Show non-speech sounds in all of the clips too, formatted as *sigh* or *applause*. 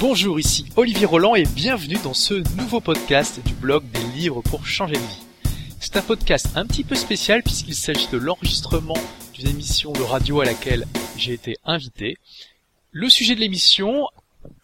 Bonjour, ici Olivier Roland et bienvenue dans ce nouveau podcast du blog des livres pour changer de vie. C'est un podcast un petit peu spécial puisqu'il s'agit de l'enregistrement d'une émission de radio à laquelle j'ai été invité. Le sujet de l'émission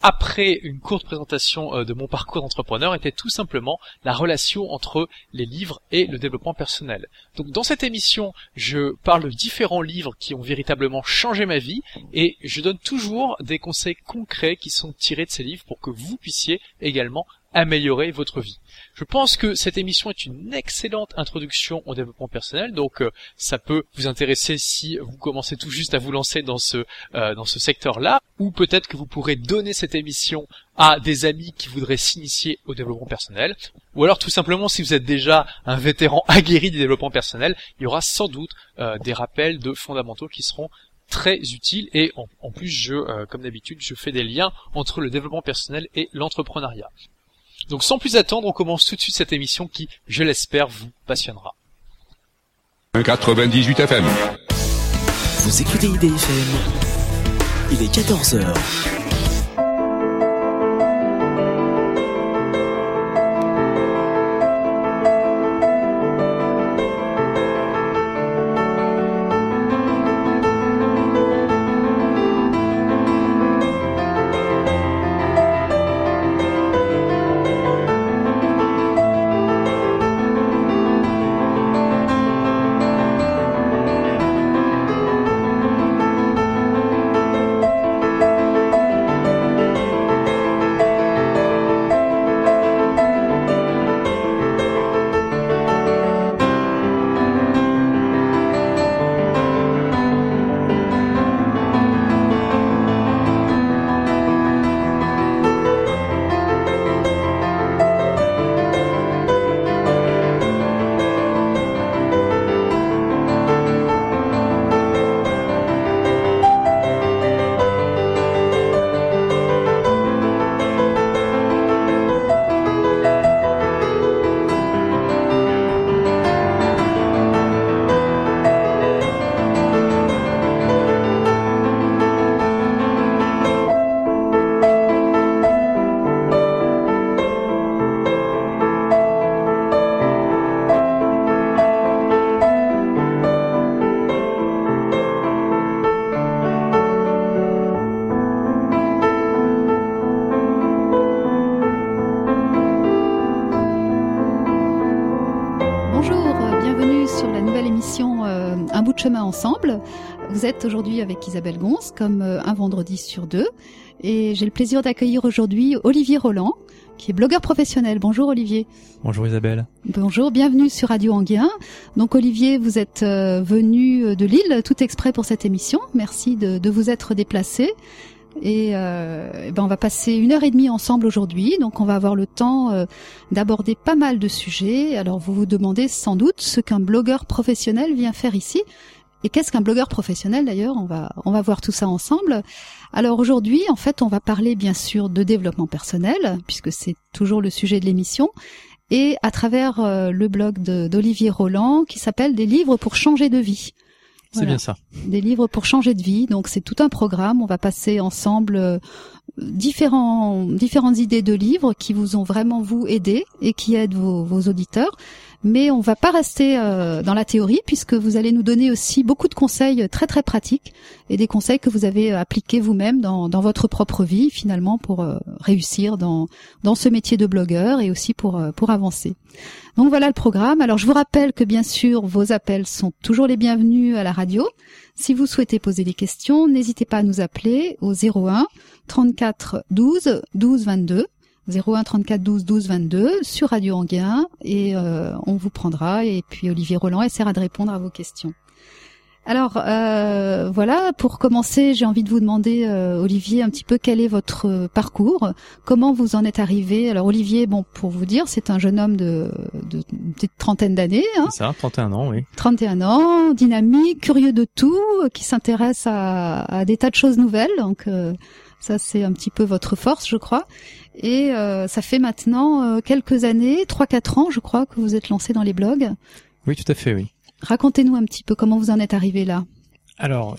après une courte présentation euh, de mon parcours d'entrepreneur était tout simplement la relation entre les livres et le développement personnel. Donc dans cette émission, je parle de différents livres qui ont véritablement changé ma vie et je donne toujours des conseils concrets qui sont tirés de ces livres pour que vous puissiez également améliorer votre vie. Je pense que cette émission est une excellente introduction au développement personnel, donc euh, ça peut vous intéresser si vous commencez tout juste à vous lancer dans ce euh, dans ce secteur-là, ou peut-être que vous pourrez donner cette émission à des amis qui voudraient s'initier au développement personnel, ou alors tout simplement si vous êtes déjà un vétéran *laughs* aguerri du développement personnel, il y aura sans doute euh, des rappels de fondamentaux qui seront très utiles et en, plus je comme d'habitude je fais des liens entre le développement personnel et l'entrepreneuriat. Donc sans plus attendre, on commence tout de suite cette émission qui, je l'espère, vous passionnera. 98 FM. Vous écoutez IDFM. Il est 14h. Ensemble. Vous êtes aujourd'hui avec Isabelle Gons, comme euh, un vendredi sur deux. Et j'ai le plaisir d'accueillir aujourd'hui Olivier Roland, qui est blogueur professionnel. Bonjour Olivier. Bonjour Isabelle. Bonjour, bienvenue sur Radio Anguien. Donc Olivier, vous êtes euh, venu de Lille tout exprès pour cette émission. Merci de, vous être déplacé. Et, euh, eh ben on va passer une heure et demie ensemble aujourd'hui, donc on va avoir le temps d'aborder pas mal de sujets. Alors vous vous demandez sans doute ce qu'un blogueur professionnel vient faire ici. Et qu'est-ce qu'un blogueur professionnel d'ailleurs? On va on va voir tout ça ensemble. Alors aujourd'hui, en fait, on va parler bien sûr de développement personnel puisque c'est toujours le sujet de l'émission et à travers euh, le blog d'Olivier Roland qui s'appelle Des livres pour changer de vie. C'est bien ça. Des livres pour changer de vie. Donc c'est tout un programme. On va passer ensemble euh, différents, différentes idées de livres qui vous ont vraiment vous aidé et qui aident vos, vos auditeurs mais on va pas rester euh, dans la théorie puisque vous allez nous donner aussi beaucoup de conseils très très pratiques et des conseils que vous avez appliqués vous-même dans, dans, votre propre vie finalement pour euh, réussir dans, dans ce métier de blogueur et aussi pour, euh, pour avancer. Donc voilà le programme. Alors je vous rappelle que bien sûr vos appels sont toujours les bienvenus à la radio. Si vous souhaitez poser des questions, n'hésitez pas à nous appeler au 01 34 12 12 22. 01 34 12 12 22 sur Radio Anguin et euh, on vous prendra et puis Olivier Roland essaiera de répondre à vos questions. Alors euh, voilà, pour commencer, j'ai envie de vous demander, euh, Olivier, un petit peu quel est votre parcours, comment vous en êtes arrivé? Alors Olivier, bon, pour vous dire, c'est un jeune homme de, de, petite trentaine d'années. Hein, c'est ça, 31 ans, oui. 31 ans, dynamique, curieux de tout, qui s'intéresse à, à, des tas de choses nouvelles. Donc ça, c'est un petit peu votre force, je crois. Et euh, ça fait maintenant euh, quelques années, 3-4 ans je crois, que vous êtes lancé dans les blogs. Oui, tout à fait, oui. Racontez-nous un petit peu comment vous en êtes arrivé là. Alors,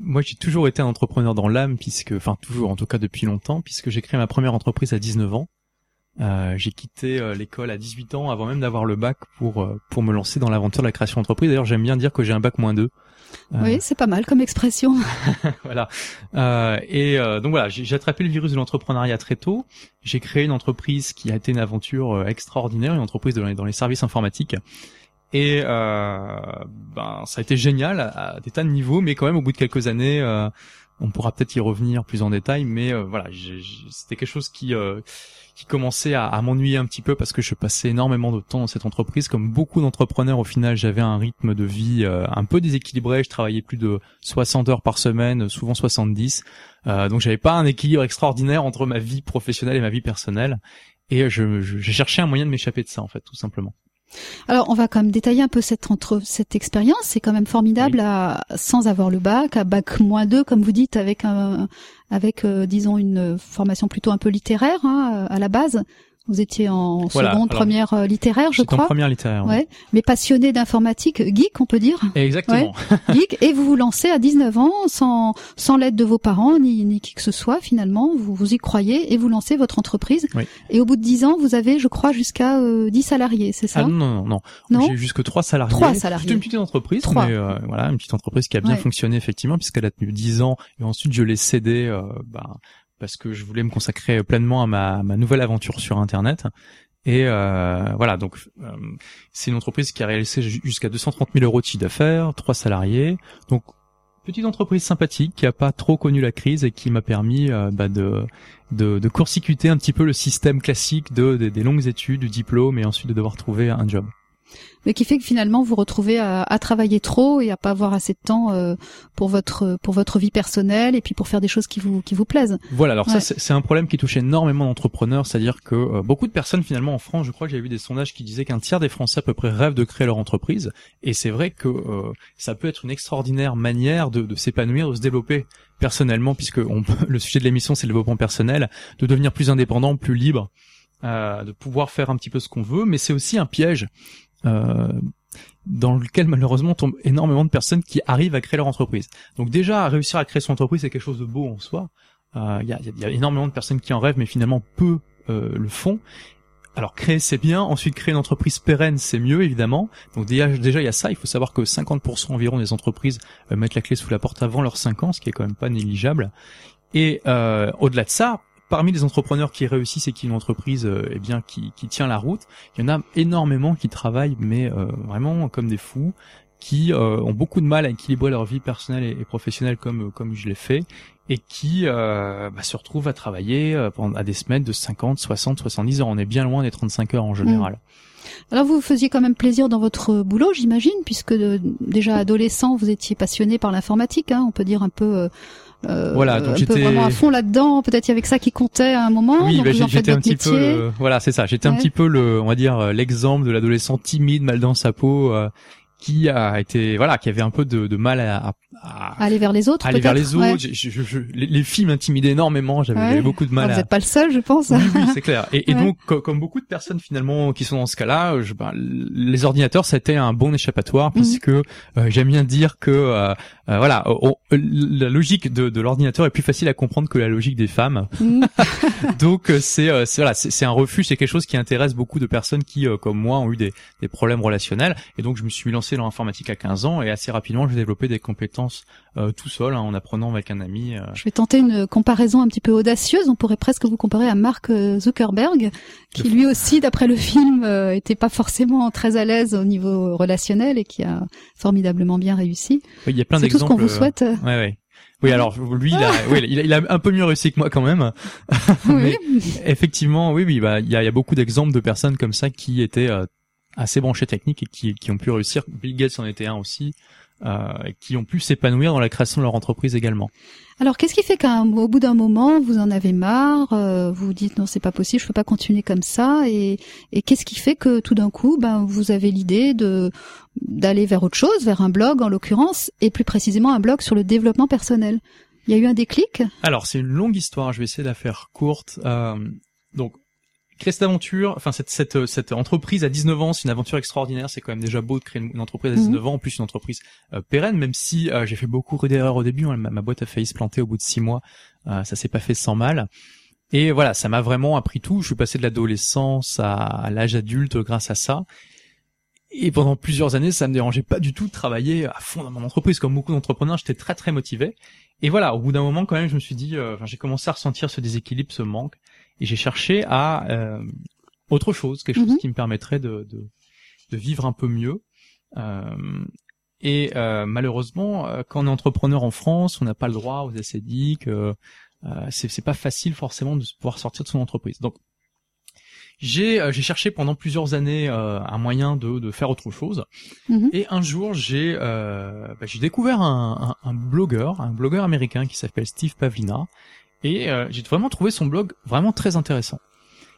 moi j'ai toujours été un entrepreneur dans l'âme, puisque, enfin toujours, en tout cas depuis longtemps, puisque j'ai créé ma première entreprise à 19 ans. Euh, j'ai quitté euh, l'école à 18 ans avant même d'avoir le bac pour euh, pour me lancer dans l'aventure de la création d'entreprise. D'ailleurs, j'aime bien dire que j'ai un bac moins 2. Oui, c'est pas mal comme expression. *laughs* voilà. et donc voilà, j'ai attrapé le virus de l'entrepreneuriat très tôt. J'ai créé une entreprise qui a été une aventure extraordinaire, une entreprise dans les services informatiques. Et ben, ça a été génial à, des tas de niveaux, mais quand même au bout de quelques années, on pourra peut-être y revenir plus en détail, mais voilà, c'était quelque chose qui qui commençait à, m'ennuyer un petit peu parce que je passais énormément de temps dans cette entreprise. Comme beaucoup d'entrepreneurs, au final, j'avais un rythme de vie euh, un peu déséquilibré. Je travaillais plus de 60 heures par semaine, souvent 70. Euh, donc j'avais pas un équilibre extraordinaire entre ma vie professionnelle et ma vie personnelle. Et je, je, je cherchais un moyen de m'échapper de ça, en fait, tout simplement. Alors, on va quand même détailler un peu cette entre cette expérience. C'est quand même formidable à, sans avoir le bac, à bac moins 2, comme vous dites, avec un, avec euh, disons une formation plutôt un peu littéraire hein, à la base. Vous étiez en seconde, première euh, littéraire, je crois. en première littéraire. Ouais. Mais passionné d'informatique, geek, on peut dire. Exactement. geek. Et vous vous lancez à 19 ans, sans sans l'aide de vos parents ni ni qui que ce soit. Finalement, vous vous y croyez et vous lancez votre entreprise. Oui. Et au bout de 10 ans, vous avez, je crois, jusqu'à euh, 10 salariés, c'est ça? Ah, Non, non, non. non? J'ai jusque 3 salariés. 3 salariés. C'est une petite entreprise, 3. mais euh, voilà, une petite entreprise qui a bien fonctionné effectivement, puisqu'elle a tenu 10 ans. Et ensuite, je l'ai cédé. Euh, bah, parce que je voulais me consacrer pleinement à ma, nouvelle aventure sur Internet. Et euh, voilà, donc euh, c'est une entreprise qui a réalisé jusqu'à 230 000 euros de chiffre d'affaires, trois salariés. Donc petite entreprise sympathique qui a pas trop connu la crise et qui m'a permis euh, bah, de, de, de un petit peu le système classique de, des longues études, du diplôme et ensuite de devoir trouver un job mais qui fait que finalement vous retrouvez à, à travailler trop et à pas avoir assez de temps euh, pour votre pour votre vie personnelle et puis pour faire des choses qui vous qui vous plaisent. Voilà, alors ça c'est un problème qui touche énormément d'entrepreneurs, c'est-à-dire que euh, beaucoup de personnes finalement en France, je crois que j'ai vu des sondages qui disaient qu'un tiers des Français à peu près rêvent de créer leur entreprise et c'est vrai que euh, ça peut être une extraordinaire manière de, de s'épanouir, de se développer personnellement puisque on, *laughs* le sujet de l'émission c'est le développement personnel, de devenir plus indépendant, plus libre. de pouvoir faire un petit peu ce qu'on veut, mais c'est aussi un piège euh, dans lequel malheureusement tombent énormément de personnes qui arrivent à créer leur entreprise. Donc déjà, réussir à créer son entreprise, c'est quelque chose de beau en soi. Il euh, y, a, y, a, énormément de personnes qui en rêvent, mais finalement peu euh, le font. Alors créer c'est bien, ensuite créer une entreprise pérenne c'est mieux évidemment. Donc déjà il y a ça, il faut savoir que 50% environ des entreprises mettent la clé sous la porte avant leurs 5 ans, ce qui est quand même pas négligeable. Et au-delà de ça, parmi les entrepreneurs qui réussissent et qui ont une entreprise euh, eh bien qui, qui tient la route, il y en a énormément qui travaillent mais euh, vraiment comme des fous, qui euh, ont beaucoup de mal à équilibrer leur vie personnelle et, professionnelle comme comme je l'ai fait et qui bah, se retrouvent à travailler pendant à des semaines de 50, 60, 70 heures. On est bien loin des 35 heures en général. Mmh. Alors vous faisiez quand même plaisir dans votre boulot, j'imagine, puisque déjà adolescent, vous étiez passionné par l'informatique, hein, on peut dire un peu euh, voilà, donc j'étais vraiment à fond là-dedans. Peut-être il y avait que ça qui comptait à un moment. Oui, bah, j'étais un petit peu, voilà, c'est ça. J'étais un petit peu le, on va dire, euh, l'exemple de l'adolescent timide, mal dans sa peau, euh, qui a été, voilà, qui avait un peu de, de mal à, à, aller vers les autres. Aller vers les autres. Je, je, je, les, les, filles m'intimidaient énormément. J'avais beaucoup de mal. Ah, vous n'êtes pas le seul, je pense. Oui, oui c'est clair. Et, et donc, comme beaucoup de personnes finalement qui sont dans ce cas-là, ben, les ordinateurs, c'était un bon échappatoire mhm. puisque euh, j'aime bien dire que euh, euh, voilà, la logique de, de l'ordinateur est plus facile à comprendre que la logique des femmes. Mhm. *laughs* donc c'est voilà, c'est un refuge, c'est quelque chose qui intéresse beaucoup de personnes qui, comme moi, ont eu des, des problèmes relationnels. Et donc je me suis lancé dans l'informatique à 15 ans et assez rapidement, j'ai développé des compétences euh, tout seul hein, en apprenant avec un ami. Euh. Je vais tenter une comparaison un petit peu audacieuse. On pourrait presque vous comparer à Mark euh, Zuckerberg, qui lui aussi, d'après le film, était pas forcément très à l'aise au niveau relationnel et qui a formidablement bien réussi. il y a plein d'exemples. Tout ce qu'on vous souhaite. Ouais, ouais. Oui, alors lui, il a, oui, il a, un peu mieux réussi que moi quand même. *laughs* Mais effectivement, oui, oui, bah, il y a, y a beaucoup d'exemples de personnes comme ça qui étaient assez branchées techniques et qui, qui ont pu réussir. Bill Gates en était un aussi euh, qui ont pu s'épanouir dans la création de leur entreprise également. Alors, qu'est-ce qui fait qu'au bout d'un moment, vous en avez marre, euh, vous dites non, c'est pas possible, je peux pas continuer comme ça, et, et qu'est-ce qui fait que tout d'un coup, ben, vous avez l'idée de d'aller vers autre chose, vers un blog en l'occurrence, et plus précisément un blog sur le développement personnel? Il y a eu un déclic? Alors, c'est une longue histoire. Je vais essayer de la faire courte. Euh, donc, créer cette aventure, enfin cette, cette, cette entreprise à 19 ans, c'est une aventure extraordinaire. C'est quand même déjà beau de créer une, entreprise à 19 Mhm. ans, en plus une entreprise euh, pérenne, même si euh, j'ai fait beaucoup d'erreurs au début. hein. ma, ma boîte a failli se planter au bout de six mois. Euh, ça s'est pas fait sans mal. Et voilà, ça m'a vraiment appris tout. Je suis passé de l'adolescence à, à l'âge adulte grâce à ça. Et pendant plusieurs années, ça me dérangeait pas du tout de travailler à fond dans mon entreprise. Comme beaucoup d'entrepreneurs, j'étais très très motivé. Et voilà, au bout d'un moment, quand même, je me suis dit, euh, j'ai commencé à ressentir ce déséquilibre, ce manque, et j'ai cherché à euh, autre chose, quelque chose Mhm. qui me permettrait de, de, de vivre un peu mieux. Euh, et euh, malheureusement, euh, quand on est entrepreneur en France, on n'a pas le droit aux SCDIC. Euh, euh, c'est c'est pas facile forcément de pouvoir sortir de son entreprise. Donc j'ai euh, j'ai cherché pendant plusieurs années euh, un moyen de, de faire autre chose. Mhm. Et un jour, j'ai euh, bah, j'ai découvert un, un, un blogueur, un blogueur américain qui s'appelle Steve Pavlina, et euh, j'ai vraiment trouvé son blog vraiment très intéressant.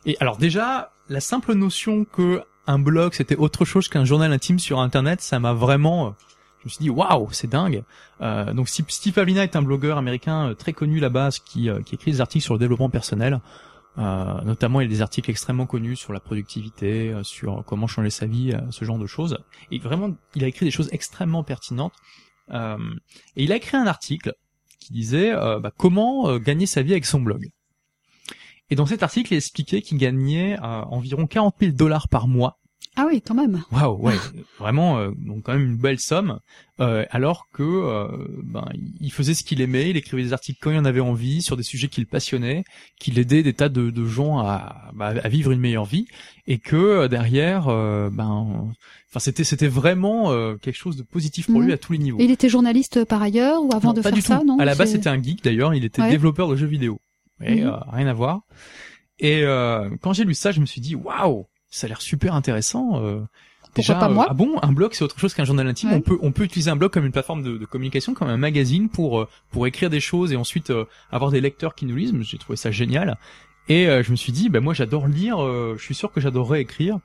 Et alors déjà, la simple notion que un blog c'était autre chose qu'un journal intime sur Internet, ça m'a vraiment euh, je me suis dit waouh, c'est dingue. Euh, donc Steve Pavlina est un blogueur américain euh, très connu là-bas qui, euh, qui écrit des articles sur le développement personnel. Euh, notamment, il a des articles extrêmement connus sur la productivité, euh, sur comment changer sa vie, ce genre de choses. Et vraiment, il a écrit des choses extrêmement pertinentes. Et il a écrit un article qui disait euh, bah, comment euh, gagner sa vie avec son blog. Et dans cet article, il expliquait qu'il gagnait euh, environ 40 000 dollars par mois Ah oui, quand même. Waouh, ouais, vraiment, euh, donc quand même une belle somme. euh, alors que euh, ben il faisait ce qu'il aimait, il écrivait des articles quand il en avait envie sur des sujets qui le passionnaient, qu'il aidait des tas de, de gens à, bah, à vivre une meilleure vie, et que euh, derrière, euh, ben, enfin c'était c'était vraiment euh, quelque chose de positif pour Mhm. lui à tous les niveaux. Et il était journaliste par ailleurs ou avant Non, de pas faire du ça, tout. non À la base, c'était un geek d'ailleurs. Il était Ouais. développeur de jeux vidéo. Et Mhm. euh, rien à voir. Et euh, quand j'ai lu ça, je me suis dit waouh, ça a l'air super intéressant. euh, déjà, pas euh, moi ah bon, un blog c'est autre chose qu'un journal intime. Ouais. On peut on peut utiliser un blog comme une plateforme de, de communication, comme un magazine pour euh, pour écrire des choses et ensuite euh, avoir des lecteurs qui nous lisent. J'ai trouvé ça génial. Et euh, je me suis dit, bah moi j'adore lire. euh, je suis sûr que j'adorerais écrire.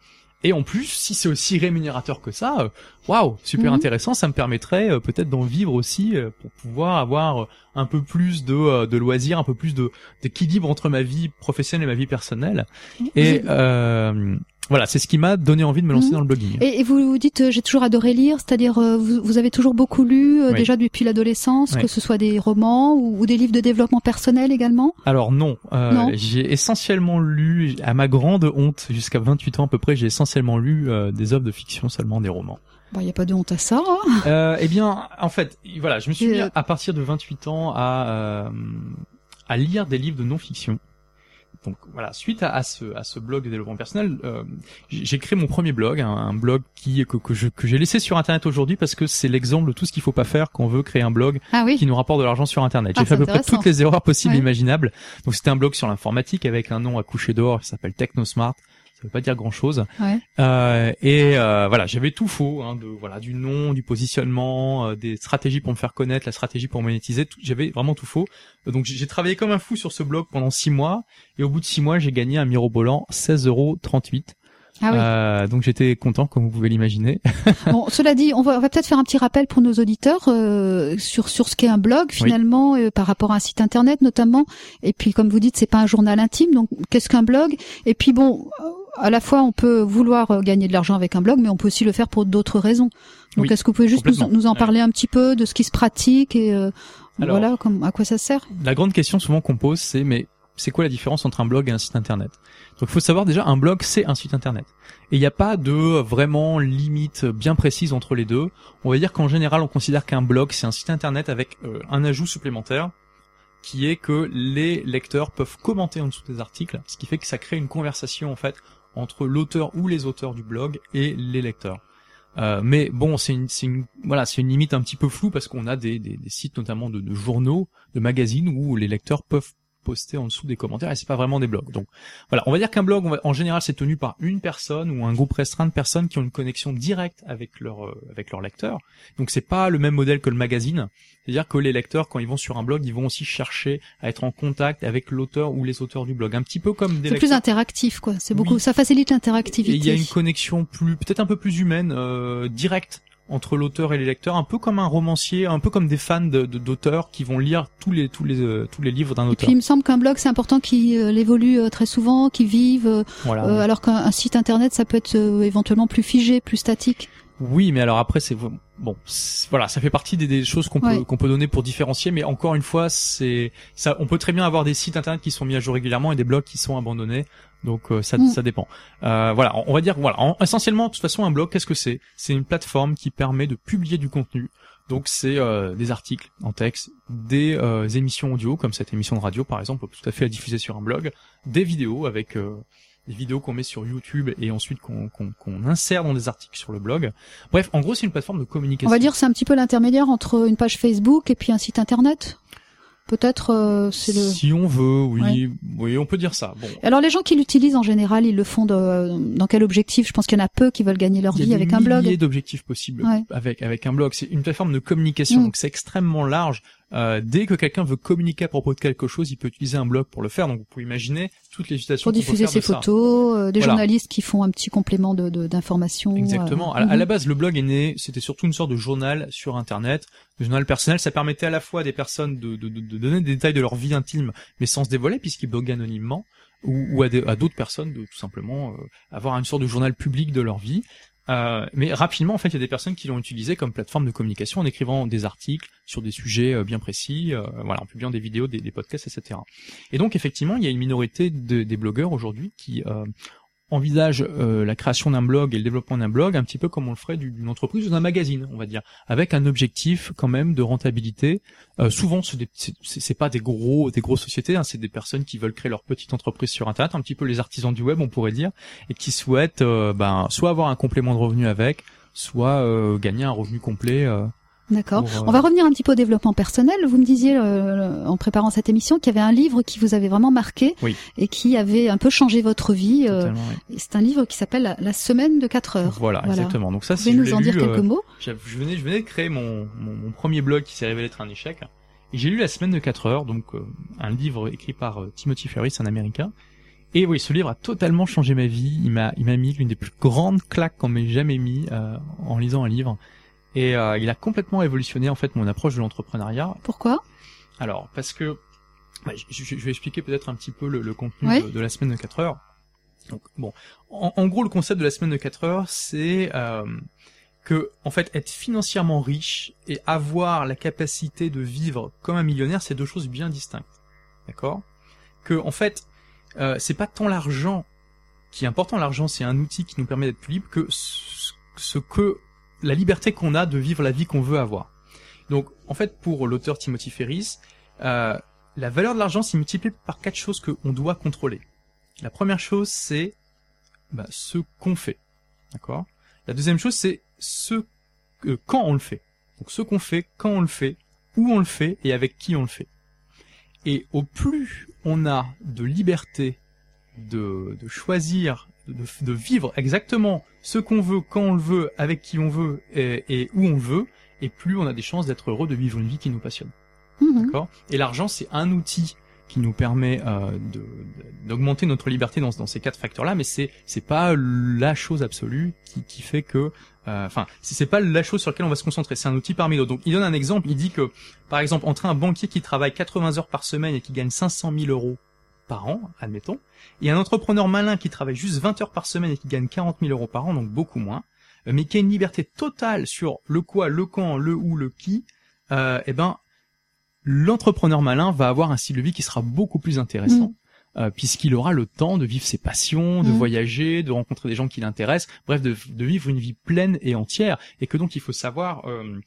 Et en plus, si c'est aussi rémunérateur que ça, euh, waouh, super Mhm. intéressant. Ça me permettrait euh, peut-être d'en vivre aussi euh, pour pouvoir avoir euh, un peu plus de, euh, de loisirs, un peu plus de d'équilibre entre ma vie professionnelle et ma vie personnelle. Et Vous- euh, voilà, c'est ce qui m'a donné envie de me lancer Mhm. dans le blogging. Et, et vous dites euh, j'ai toujours adoré lire, c'est-à-dire euh, vous, vous avez toujours beaucoup lu euh, Oui. déjà depuis l'adolescence, Oui. que ce soit des romans ou, ou des livres de développement personnel également? Alors non, Non. j'ai essentiellement lu, à ma grande honte, jusqu'à 28 ans à peu près, j'ai essentiellement lu des œuvres de fiction seulement, des romans. Bon, il y a pas de honte à ça. hein. Eh bien, en fait, voilà, je me suis mis à partir de 28 ans à euh, à lire des livres de non-fiction. Donc voilà, suite à, à ce à ce blog de développement personnel, euh, j'ai créé mon premier blog, un, un blog qui que, que je que j'ai laissé sur internet aujourd'hui parce que c'est l'exemple de tout ce qu'il faut pas faire quand on veut créer un blog Ah oui. qui nous rapporte de l'argent sur internet. Ah, J'ai fait à peu près toutes les erreurs possibles et imaginables. Donc c'était un blog sur l'informatique avec un nom à coucher dehors qui s'appelle TechnoSmart. Veut pas dire grand chose. Ouais. Euh, et euh, voilà, j'avais tout faux, hein, de voilà du nom, du positionnement, euh, des stratégies pour me faire connaître, la stratégie pour monétiser. J'avais vraiment tout faux. Donc j'ai travaillé comme un fou sur ce blog pendant six mois, et au bout de six mois, j'ai gagné un mirobolant 16,38 euros. Ah oui. Euh, donc j'étais content, comme vous pouvez l'imaginer. *laughs* Bon, cela dit, on va, on va peut-être faire un petit rappel pour nos auditeurs euh, sur sur ce qu'est un blog finalement euh, par rapport à un site internet notamment. Et puis comme vous dites, c'est pas un journal intime, donc qu'est-ce qu'un blog? Et puis bon, à la fois on peut vouloir euh, gagner de l'argent avec un blog, mais on peut aussi le faire pour d'autres raisons. Donc Oui, est-ce que vous pouvez juste nous, nous en Ouais. parler un petit peu de ce qui se pratique et euh, Alors- voilà, comme, à quoi ça sert? La grande question souvent qu'on pose, c'est mais c'est quoi la différence entre un blog et un site internet? Donc il faut savoir déjà, un blog c'est un site internet. Et il n'y a pas de euh, vraiment limite bien précise entre les deux. On va dire qu'en général, on considère qu'un blog c'est un site internet avec euh, un ajout supplémentaire qui est que les lecteurs peuvent commenter en dessous des articles, ce qui fait que ça crée une conversation en fait entre l'auteur ou les auteurs du blog et les lecteurs. Euh, mais bon, c'est une, voilà, c'est une limite un petit peu floue parce qu'on a des, sites notamment de journaux, de magazines où les lecteurs peuvent poster en dessous des commentaires et c'est pas vraiment des blogs. Donc voilà, on va dire qu'un blog, on va- en général, c'est tenu par une personne ou un groupe restreint de personnes qui ont une connexion directe avec leur euh, avec leur lecteur. Donc c'est pas le même modèle que le magazine. C'est-à-dire que les lecteurs, quand ils vont sur un blog, ils vont aussi chercher à être en contact avec l'auteur ou les auteurs du blog, un petit peu comme des C'est plus interactif, quoi. C'est beaucoup, Oui. ça facilite l'interactivité. il y a une connexion plus, peut-être un peu plus humaine, euh, directe entre l'auteur et les lecteurs, un peu comme un romancier, un peu comme des fans de- de- d'auteurs qui vont lire tous les tous les euh, tous les livres d'un Et auteur. puis il me semble qu'un blog c'est important qu'il euh, évolue euh, très souvent, qu'il vive, Voilà. alors qu'un un site internet ça peut être éventuellement plus figé, plus statique. Oui, mais alors après c'est bon, voilà, ça fait partie des, des choses qu'on peut qu'on peut donner pour différencier, mais encore une fois, c'est ça. On peut très bien avoir des sites internet qui sont mis à jour régulièrement et des blogs qui sont abandonnés. Donc euh, ça, Mm. ça dépend. Euh, voilà, on- va dire voilà. En- essentiellement, de toute façon, un blog, qu'est-ce que c'est? C'est une plateforme qui permet de publier du contenu. Donc c'est euh, des articles en texte, des euh, émissions audio comme cette émission de radio par exemple, on peut tout à fait la diffuser sur un blog, des vidéos avec euh, des vidéos qu'on met sur YouTube et ensuite qu'on qu'on qu'on insère dans des articles sur le blog. Bref, en gros, c'est une plateforme de communication. On va dire c'est un petit peu l'intermédiaire entre une page Facebook et puis un site internet? Peut-être euh, c'est le. Si on veut, oui, Ouais. oui, on peut dire ça. Bon. Alors les gens qui l'utilisent en général, ils le font de, dans quel objectif? Je pense qu'il y en a peu qui veulent gagner leur Il y a vie des avec un blog. milliers d'objectifs possibles Ouais. avec avec un blog. C'est une plateforme de communication, Mm. donc c'est extrêmement large. Euh, dès que quelqu'un veut communiquer à propos de quelque chose, il peut utiliser un blog pour le faire. Donc vous pouvez imaginer toutes les utilisations Pour diffuser ses de photos, euh, des Voilà. journalistes qui font un petit complément de de- d'informations. Exactement. euh, À, à la mhm. base, le blog est né, c'était surtout une sorte de journal sur Internet. Le journal personnel, ça permettait à la fois à des personnes de, de, de- de donner des détails de leur vie intime, mais sans se dévoiler, puisqu'ils bloguaient anonymement, ou, ou à des- à d'autres personnes de tout simplement euh, avoir une sorte de journal public de leur vie. Euh, mais rapidement, en fait, il y a des personnes qui l'ont utilisé comme plateforme de communication en écrivant des articles sur des sujets euh, bien précis, euh, voilà, en publiant des vidéos, des, podcasts, etc. Et donc, effectivement, il y a une minorité de- des blogueurs aujourd'hui qui envisagent euh, la création d'un blog et le développement d'un blog un petit peu comme on le ferait du- d'une entreprise ou d'un magazine, on va dire, avec un objectif quand même de rentabilité. Euh, souvent, c'est des- c'est pas des gros, des grosses sociétés, hein, c'est des personnes qui veulent créer leur petite entreprise sur Internet, un petit peu les artisans du web, on pourrait dire, et qui souhaitent euh, ben, soit avoir un complément de revenu avec, soit gagner un revenu complet. D'accord. euh, On va revenir un petit peu au développement personnel. Vous me disiez euh, en préparant cette émission qu'il y avait un livre qui vous avait vraiment marqué Oui. et qui avait un peu changé votre vie. euh, et c'est un livre qui s'appelle La, semaine de 4 heures. Voilà, Voilà. exactement. Donc ça, Vous si pouvez je nous en dire quelques euh, mots? je venais, je venais de créer mon, mon, mon premier blog qui s'est révélé être un échec. Et j'ai lu La semaine de 4 heures, donc euh, un livre écrit par Timothy Ferris, un américain. Et oui, ce livre a totalement changé ma vie. Il m'a, il m'a mis l'une des plus grandes claques qu'on m'ait jamais mis euh, en lisant un livre. Et euh, il a complètement révolutionné en fait mon approche de l'entrepreneuriat. Pourquoi? Alors, parce que bah, je, je- je vais expliquer peut-être un petit peu le, le contenu de, de la semaine de 4 heures. Donc, bon, en, en gros, le concept de la semaine de 4 heures, c'est euh, que, en fait, être financièrement riche et avoir la capacité de vivre comme un millionnaire, c'est deux choses bien distinctes. D'accord? Que, en fait, euh, c'est pas tant l'argent qui est important. L'argent, c'est un outil qui nous permet d'être plus libre que ce, ce que la liberté qu'on a de vivre la vie qu'on veut avoir. Donc, en fait, pour l'auteur Timothy Ferris, euh, la valeur de l'argent s'est multipliée par quatre choses qu'on doit contrôler. La première chose, c'est bah, ce qu'on fait, d'accord? La deuxième chose, c'est ce que- quand on le fait. Donc, ce qu'on fait, quand on le fait, où on le fait et avec qui on le fait. Et au plus on a de liberté de, de choisir, de, de vivre exactement ce qu'on veut, quand on le veut, avec qui on veut et, et où on le veut, et plus on a des chances d'être heureux, de vivre une vie qui nous passionne. Mhm. D'accord? Et l'argent, c'est un outil qui nous permet euh, d'augmenter notre liberté dans, dans ces quatre facteurs-là, mais c'est c'est pas la chose absolue qui, qui fait que, euh, enfin, c'est c'est pas la chose sur laquelle on va se concentrer. C'est un outil parmi d'autres. Donc, il donne un exemple. Il dit que, par exemple, entre un banquier qui travaille 80 heures par semaine et qui gagne 500 000 euros par an, admettons, et un entrepreneur malin qui travaille juste 20 heures par semaine et qui gagne 40 000 euros par an, donc beaucoup moins, euh, mais qui a une liberté totale sur le quoi, le quand, le où, le qui, euh, eh ben, l'entrepreneur malin va avoir un style de vie qui sera beaucoup plus intéressant. euh, puisqu'il aura le temps de vivre ses passions, de Mm. voyager, de rencontrer des gens qui l'intéressent, bref, de, de vivre une vie pleine et entière, et que donc il faut savoir euh,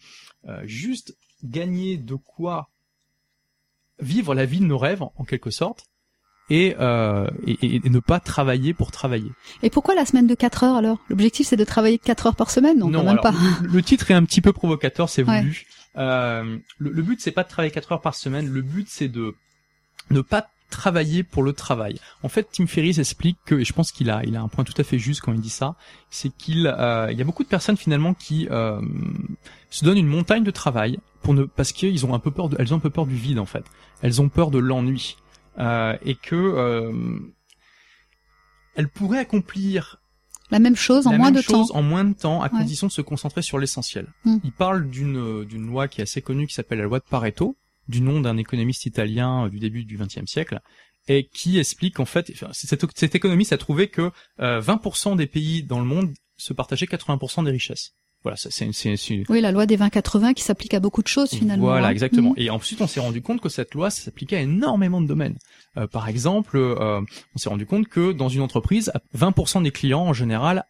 euh, juste gagner de quoi vivre la vie de nos rêves, en quelque sorte, et, euh, et, ne pas travailler pour travailler. Et pourquoi la semaine de 4 heures alors? L'objectif c'est de travailler 4 heures par semaine Non, quand même alors, pas. Le, titre est un petit peu provocateur, c'est Ouais. voulu. Euh, le, le but c'est pas de travailler 4 heures par semaine. Le but c'est de ne pas travailler pour le travail. En fait, Tim Ferriss explique que, et je pense qu'il a, il a un point tout à fait juste quand il dit ça, c'est qu'il, euh, il y a beaucoup de personnes finalement qui euh, se donnent une montagne de travail pour ne, parce qu'ils ont un peu peur, de, elles ont un peu peur du vide en fait. Elles ont peur de l'ennui euh, et que euh, elles pourraient accomplir La même chose en la moins même de temps. en moins de temps, à Ouais. condition de se concentrer sur l'essentiel. Mm. Il parle d'une euh, d'une loi qui est assez connue, qui s'appelle la loi de Pareto, du nom d'un économiste italien euh, du début du XXe siècle, et qui explique en fait, cette, cette économiste a trouvé que euh, 20% des pays dans le monde se partageaient 80% des richesses. Voilà, c'est c'est- c'est- Oui, la loi des 20-80 qui s'applique à beaucoup de choses finalement. voilà, hein. exactement. Mhm. Et ensuite, on s'est rendu compte que cette loi s'appliquait à énormément de domaines. Euh, par exemple, euh, on s'est rendu compte que dans une entreprise, 20% des clients en général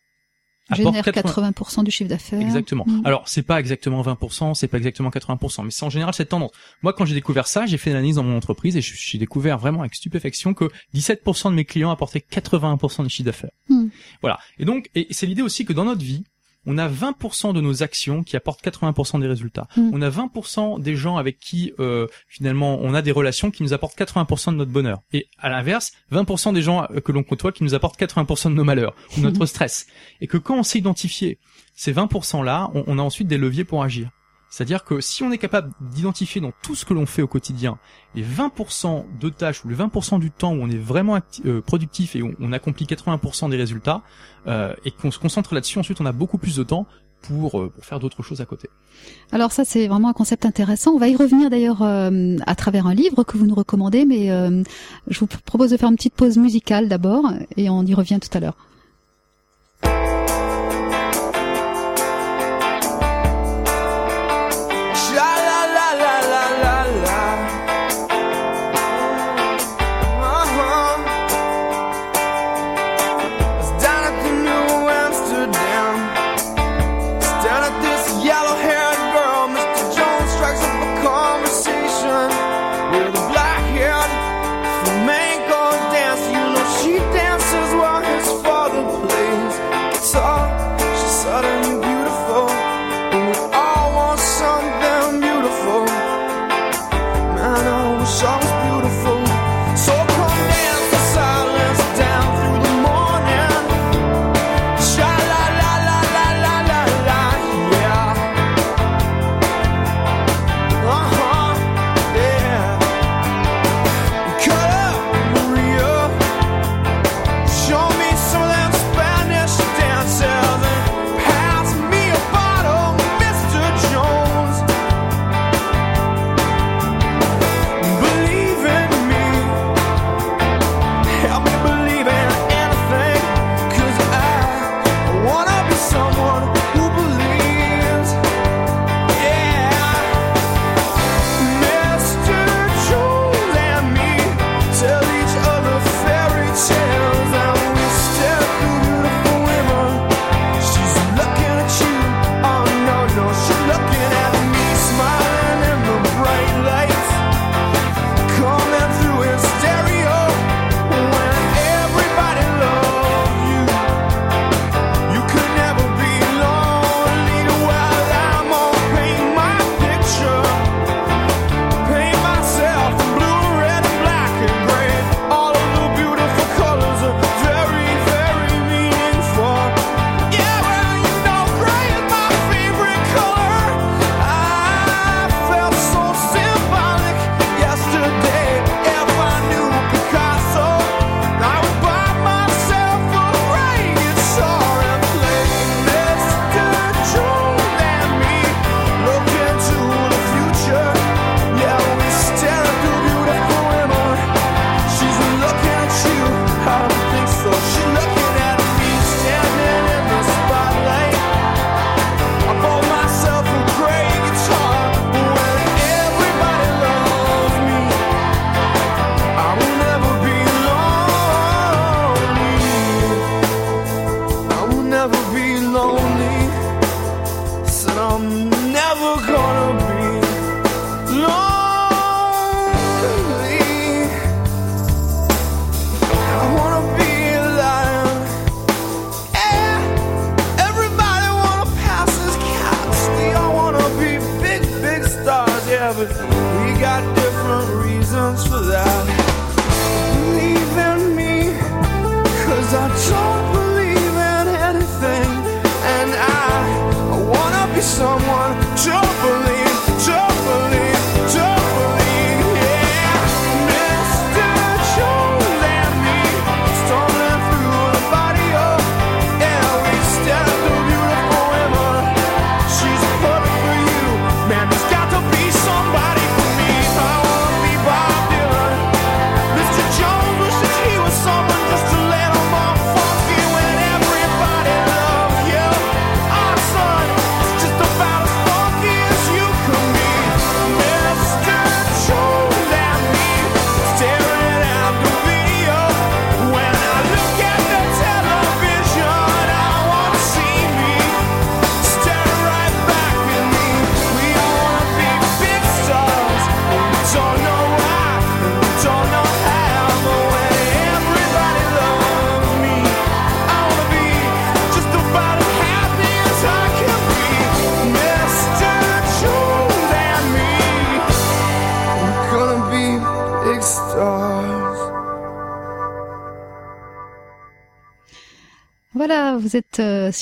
apportent Génère 80 80% du chiffre d'affaires. Exactement. Mhm. Alors, c'est pas exactement 20%, c'est pas exactement 80%, mais c'est en général cette tendance. Moi, quand j'ai découvert ça, j'ai fait une analyse dans mon entreprise et j'ai découvert vraiment avec stupéfaction que 17% de mes clients apportaient 81% du chiffre d'affaires. Mhm. Voilà. Et donc, et c'est l'idée aussi que dans notre vie, on a 20% de nos actions qui apportent 80% des résultats. Mhm. On a 20% des gens avec qui euh, finalement on a des relations qui nous apportent 80% de notre bonheur. Et à l'inverse, 20% des gens euh, que l'on côtoie qui nous apportent 80% de nos malheurs ou notre *laughs* stress. Et que quand on sait identifier ces 20% là, on, on a ensuite des leviers pour agir. C'est-à-dire que si on est capable d'identifier dans tout ce que l'on fait au quotidien les 20% de tâches ou les 20% du temps où on est vraiment euh, productif et où on accomplit 80% des résultats euh, et qu'on se concentre là-dessus, ensuite on a beaucoup plus de temps pour, euh, pour faire d'autres choses à côté. Alors ça, c'est vraiment un concept intéressant. On va y revenir d'ailleurs euh, à travers un livre que vous nous recommandez, mais euh, je vous propose de faire une petite pause musicale d'abord et on y revient tout à l'heure.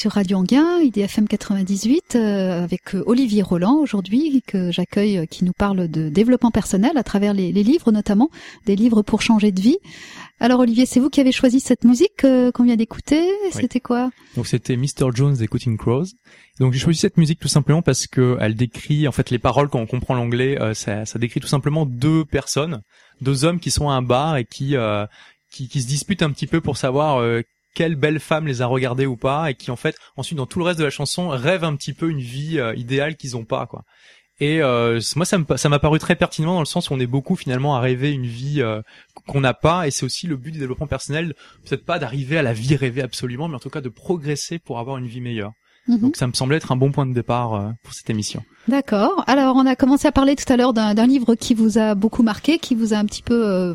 Sur Radio Anguin, IDFM 98, euh, avec euh, Olivier Roland aujourd'hui, que j'accueille, euh, qui nous parle de développement personnel à travers les, les livres notamment, des livres pour changer de vie. Alors Olivier, c'est vous qui avez choisi cette musique euh, qu'on vient d'écouter. C'était quoi? Donc c'était Mr. Jones des Cutting Crows. Donc j'ai choisi cette musique tout simplement parce que elle décrit en fait les paroles quand on comprend l'anglais, euh, ça, ça décrit tout simplement deux personnes, deux hommes qui sont à un bar et qui euh, qui, qui se disputent un petit peu pour savoir euh, quelle belle femme les a regardés ou pas et qui en fait ensuite dans tout le reste de la chanson rêvent un petit peu une vie euh, idéale qu'ils ont pas quoi. Et euh, moi ça me- ça m'a paru très pertinent dans le sens où on est beaucoup finalement à rêver une vie euh, qu'on n'a pas et c'est aussi le but du développement personnel peut-être pas d'arriver à la vie rêvée absolument mais en tout cas de progresser pour avoir une vie meilleure. Mhm. Donc ça me semblait être un bon point de départ euh, pour cette émission. D'accord. Alors, on a commencé à parler tout à l'heure d'un livre qui vous a beaucoup marqué, qui vous a un petit peu euh,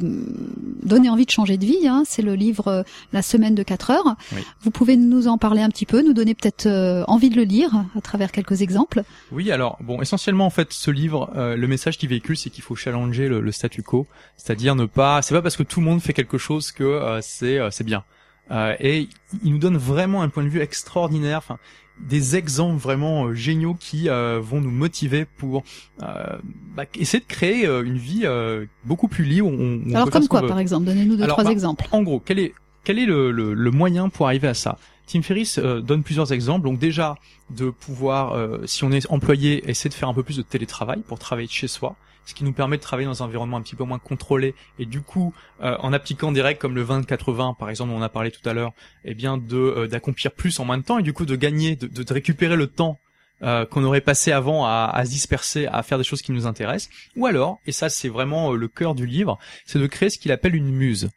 donné envie de changer de vie. Hein. C'est le livre euh, La semaine de 4 heures. Oui. Vous pouvez nous en parler un petit peu, nous donner peut-être euh, envie de le lire à travers quelques exemples. Oui, alors bon, essentiellement en fait, ce livre, euh, le message qu'il véhicule, c'est qu'il faut challenger le, le statu quo, c'est-à-dire ne pas, c'est pas parce que tout le monde fait quelque chose que euh, c'est euh, c'est bien. Euh, et il nous donne vraiment un point de vue extraordinaire, enfin des exemples vraiment euh, géniaux qui euh, vont nous motiver pour euh, bah, essayer de créer euh, une vie euh, beaucoup plus libre. on- on Alors, comme quoi, par exemple Donnez-nous deux, Alors, trois bah, exemples. En gros, quel est quel est le, le, le moyen pour arriver à ça? Tim Ferriss euh, donne plusieurs exemples. Donc déjà de pouvoir, euh, si on est employé, essayer de faire un peu plus de télétravail pour travailler de chez soi, ce qui nous permet de travailler dans un environnement un petit peu moins contrôlé et du coup, euh, en appliquant des règles comme le 20-80 par exemple, dont on a parlé tout à l'heure, eh bien de euh, d'accomplir plus en moins de temps et du coup de gagner, de, de, récupérer le temps euh, qu'on aurait passé avant à, à se disperser, à faire des choses qui nous intéressent. Ou alors, et ça c'est vraiment euh, le cœur du livre, c'est de créer ce qu'il appelle une muse.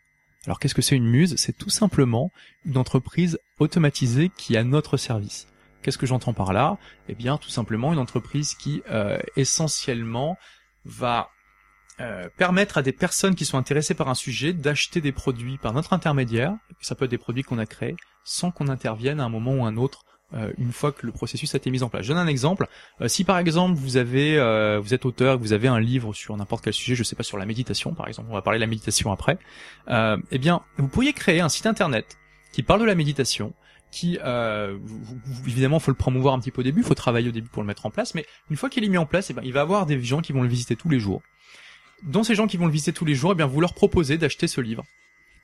Alors qu'est-ce que c'est une muse? C'est tout simplement une entreprise automatisée qui est à notre service. Qu'est-ce que j'entends par là? Eh bien tout simplement une entreprise qui euh, essentiellement va euh, permettre à des personnes qui sont intéressées par un sujet d'acheter des produits par notre intermédiaire, ça peut être des produits qu'on a créés, sans qu'on intervienne à un moment ou un autre euh, une fois que le processus a été mis en place. Je donne un exemple. Euh, si par exemple vous avez, vous êtes auteur, vous avez un livre sur n'importe quel sujet, je sais pas sur la méditation par exemple, on va parler de la méditation après. Eh bien, vous pourriez créer un site internet qui parle de la méditation, qui euh, évidemment faut le promouvoir un petit peu au début, faut travailler au début pour le mettre en place, mais une fois qu'il est mis en place, eh ben, il va avoir des gens qui vont le visiter tous les jours. Dans ces gens qui vont le visiter tous les jours, eh bien vous leur proposez d'acheter ce livre.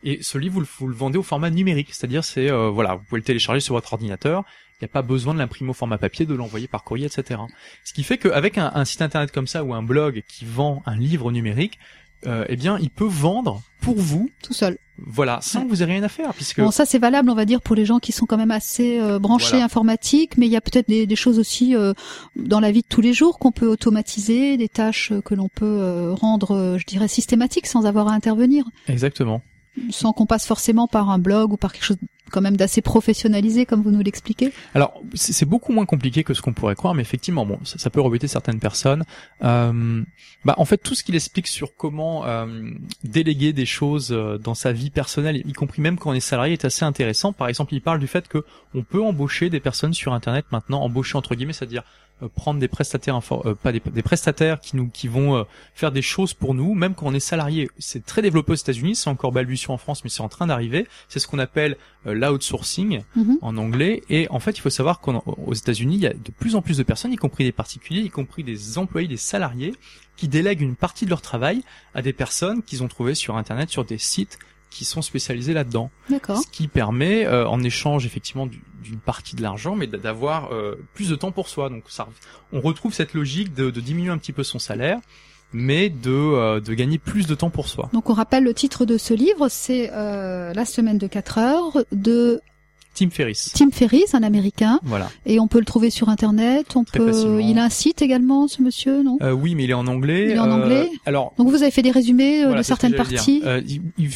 Et ce livre, vous le, vendez au format numérique, c'est-à-dire c'est euh, voilà, vous pouvez le télécharger sur votre ordinateur. Il n'y a pas besoin de l'imprimer au format papier, de l'envoyer par courrier, etc. Ce qui fait qu'avec un site internet comme ça ou un blog qui vend un livre numérique, euh, eh bien, il peut vendre pour vous, Tout seul. voilà, sans Ouais. que vous ayez rien à faire, puisque Bon, ça c'est valable, on va dire, pour les gens qui sont quand même assez euh, branchés Voilà. informatiques, mais il y a peut-être des, des choses aussi euh, dans la vie de tous les jours qu'on peut automatiser, des tâches que l'on peut euh, rendre, euh, je dirais, systématiques sans avoir à intervenir, exactement. sans qu'on passe forcément par un blog ou par quelque chose quand même d'assez professionnalisé, comme vous nous l'expliquez. Alors, c'est beaucoup moins compliqué que ce qu'on pourrait croire, mais effectivement, bon, ça, peut rebuter certaines personnes. Euh, bah, en fait, tout ce qu'il explique sur comment euh, déléguer des choses euh, dans sa vie personnelle, y compris même quand on est salarié, est assez intéressant. Par exemple, il parle du fait que on peut embaucher des personnes sur Internet maintenant, embaucher entre guillemets, c'est-à-dire euh, prendre des prestataires, euh, pas des, prestataires qui nous, qui vont euh, faire des choses pour nous, même quand on est salarié. C'est très développé aux États-Unis, c'est encore balbutiant en France, mais c'est en train d'arriver. C'est ce qu'on appelle l'outsourcing Mhm. en anglais. Et en fait, il faut savoir qu'aux États-Unis, il y a de plus en plus de personnes, y compris des particuliers, y compris des employés, des salariés, qui délèguent une partie de leur travail à des personnes qu'ils ont trouvées sur Internet, sur des sites qui sont spécialisés là-dedans. D'accord. Ce qui permet, euh, en échange effectivement du- d'une partie de l'argent, mais d'a- d'avoir euh, plus de temps pour soi. Donc ça, on retrouve cette logique de, de diminuer un petit peu son salaire, mais de, euh, de gagner plus de temps pour soi. Donc on rappelle le titre de ce livre, c'est euh, La semaine de 4 heures de Tim Ferriss. Tim Ferriss, un Américain, Voilà. et on peut le trouver sur Internet. On Très peut. facilement. Il a un site également, ce monsieur, non? Euh, oui, mais il est en anglais. Il est en Euh, anglais Alors, Donc vous avez fait des résumés euh, Voilà, de certaines parties. Euh, il, il-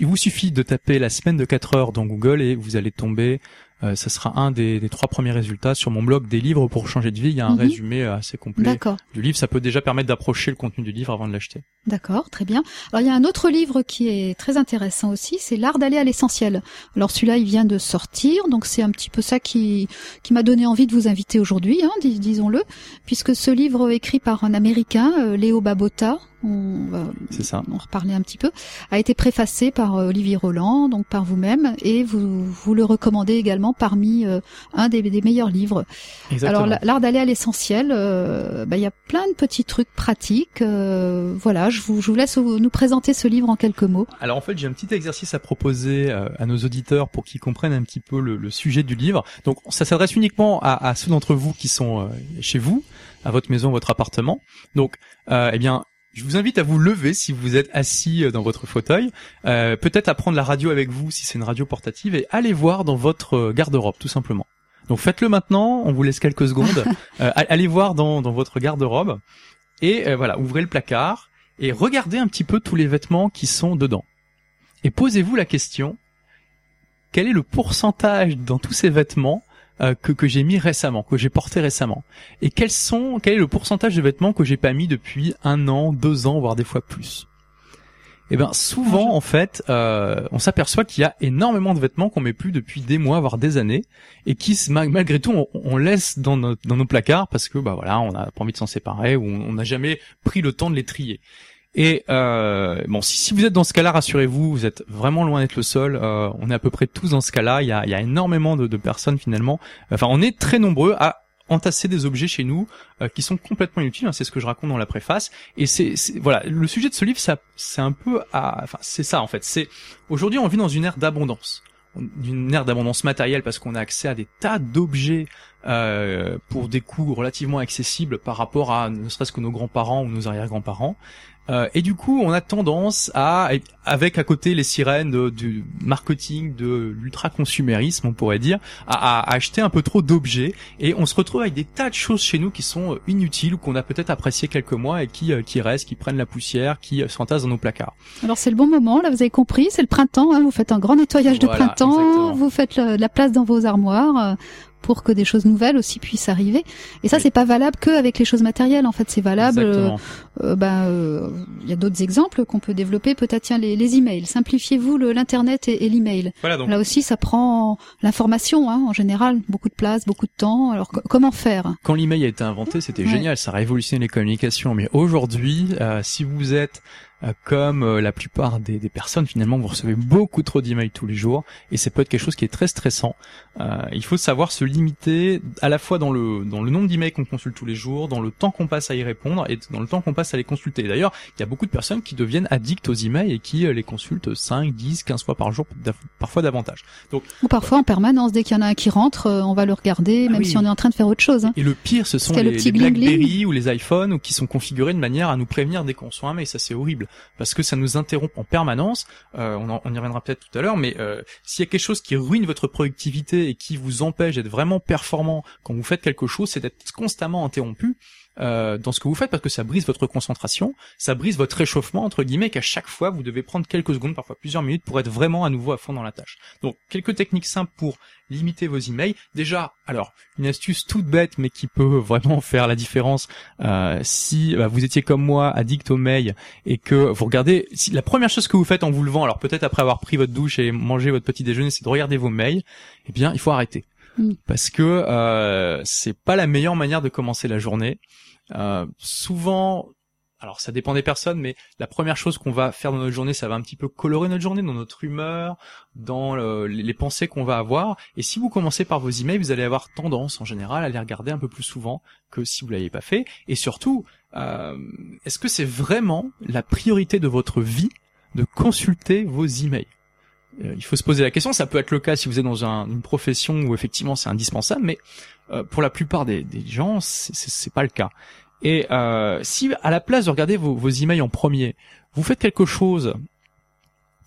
il vous suffit de taper la semaine de 4 heures dans Google et vous allez tomber. Euh, ça sera un des, des trois premiers résultats sur mon blog des livres pour changer de vie. Il y a un Mhm. résumé assez complet du livre. Ça peut déjà permettre d'approcher le contenu du livre avant de l'acheter. D'accord, très bien. Alors il y a un autre livre qui est très intéressant aussi, c'est L'art d'aller à l'essentiel. Alors celui-là, il vient de sortir, donc c'est un petit peu ça qui qui m'a donné envie de vous inviter aujourd'hui, hein, dis- disons-le, puisque ce livre écrit par un Américain, euh, Léo Babota, on va C'est ça. en reparler un petit peu, a été préfacé par euh, Olivier Roland, donc par vous-même, et vous, vous le recommandez également parmi euh, un des, des meilleurs livres. Exactement. Alors la- l'art d'aller à l'essentiel, euh, bah, il y a plein de petits trucs pratiques. euh, voilà, je vous, je vous laisse nous présenter ce livre en quelques mots. Alors en fait, j'ai un petit exercice à proposer à nos auditeurs pour qu'ils comprennent un petit peu le, le sujet du livre. Donc ça s'adresse uniquement à, à ceux d'entre vous qui sont chez vous, à votre maison, votre appartement. Donc euh, eh bien, je vous invite à vous lever si vous êtes assis euh, dans votre fauteuil, euh, peut-être à prendre la radio avec vous si c'est une radio portative et allez voir dans votre euh, garde-robe tout simplement. Donc faites-le maintenant, on vous laisse quelques secondes. *laughs* Euh, allez voir dans, dans votre garde-robe et euh, voilà, ouvrez le placard et regardez un petit peu tous les vêtements qui sont dedans. Et posez-vous la question, quel est le pourcentage dans tous ces vêtements euh, que, que j'ai mis récemment, que j'ai porté récemment. Et quels sont, quel est le pourcentage de vêtements que j'ai pas mis depuis un an, deux ans, voire des fois plus? Eh ben souvent, en fait, euh, on s'aperçoit qu'il y a énormément de vêtements qu'on met plus depuis des mois, voire des années, et qui, malgré tout, on, on laisse dans, nos- dans nos placards parce que, bah voilà, on n'a pas envie de s'en séparer ou on n'a jamais pris le temps de les trier. Et euh, bon, si, si vous êtes dans ce cas-là, rassurez-vous, vous êtes vraiment loin d'être le seul. Euh, on est à peu près tous dans ce cas-là. Il y a, y a énormément de, de personnes finalement. Enfin, on est très nombreux à entasser des objets chez nous euh, qui sont complètement inutiles. hein, c'est ce que je raconte dans la préface. Et c'est voilà, le sujet de ce livre, c'est un peu, à, enfin, c'est ça en fait. C'est aujourd'hui, on vit dans une ère d'abondance, d'une ère d'abondance matérielle parce qu'on a accès à des tas d'objets euh, pour des coûts relativement accessibles par rapport à ne serait-ce que nos grands-parents ou nos arrière-grands-parents. Euh, et du coup, on a tendance à, avec à côté les sirènes de- du marketing, de l'ultra-consumérisme, on pourrait dire, à, à acheter un peu trop d'objets. Et on se retrouve avec des tas de choses chez nous qui sont euh, inutiles ou qu'on a peut-être apprécié quelques mois et qui, euh, qui restent, qui prennent la poussière, qui s'entassent dans nos placards. Alors c'est le bon moment, là vous avez compris, c'est le printemps, hein, vous faites un grand nettoyage de Voilà, printemps, exactement. vous faites le- la place dans vos armoires euh, pour que des choses nouvelles aussi puissent arriver. Et ça Oui. c'est pas valable que avec les choses matérielles, en fait c'est valable. euh, euh, ben, euh, il y a d'autres exemples qu'on peut développer. Peut-être tiens les, les emails. Simplifiez-vous le- l'internet et, et l'email. Voilà donc. Là aussi ça prend l'information hein, en général, beaucoup de place, beaucoup de temps. Alors co- comment faire? Quand l'email a été inventé, c'était Ouais. génial, ça a révolutionné les communications. Mais aujourd'hui, euh, si vous êtes euh, comme la plupart des, des personnes, finalement, vous recevez beaucoup trop d'emails tous les jours, et c'est peut être quelque chose qui est très stressant. Euh, il faut savoir se limiter à la fois dans le dans le nombre d'emails qu'on consulte tous les jours, dans le temps qu'on passe à y répondre, et dans le temps qu'on passe à les consulter. D'ailleurs, il y a beaucoup de personnes qui deviennent addictes aux emails et qui euh, les consultent 5, 10, 15 fois par jour, parfois davantage. Ou parfois en permanence, dès qu'il y en a un qui rentre, euh, on va le regarder, Ah même oui. si on est en train de faire autre chose. hein. Et le pire, ce sont les, le les. BlackBerry ou les iPhones ou qui sont configurés de manière à nous prévenir dès qu'on reçoit un mail. Ça, c'est horrible parce que ça nous interrompt en permanence. Euh, on, en- on y reviendra peut-être tout à l'heure, mais euh, s'il y a quelque chose qui ruine votre productivité et qui vous empêche d'être vraiment performant quand vous faites quelque chose, c'est d'être constamment interrompu. Euh, dans ce que vous faites parce que ça brise votre concentration, ça brise votre réchauffement entre guillemets qu'à chaque fois vous devez prendre quelques secondes, parfois plusieurs minutes pour être vraiment à nouveau à fond dans la tâche. Donc quelques techniques simples pour limiter vos emails. Déjà, alors une astuce toute bête mais qui peut *laughs* vraiment faire la différence euh, si bah, vous étiez comme moi addict aux mails et que vous regardez si la première chose que vous faites en vous levant alors peut-être après avoir pris votre douche et mangé votre petit déjeuner c'est de regarder vos mails eh bien il faut arrêter Mm. parce que euh, c'est pas la meilleure manière de commencer la journée Euh, souvent alors ça dépend des personnes, mais la première chose qu'on va faire dans notre journée, ça va un petit peu colorer notre journée, dans notre humeur, dans le- les pensées qu'on va avoir. Et si vous commencez par vos emails, vous allez avoir tendance en général à les regarder un peu plus souvent que si vous l'aviez pas fait. Et surtout, euh, est-ce que c'est vraiment la priorité de votre vie de consulter vos emails? Il faut se poser la question. Ça peut être le cas si vous êtes dans un- une profession où effectivement c'est indispensable, mais euh, pour la plupart des, des gens, c'est- pas le cas. Et euh, si à la place de regarder vos, vos emails en premier, vous faites quelque chose,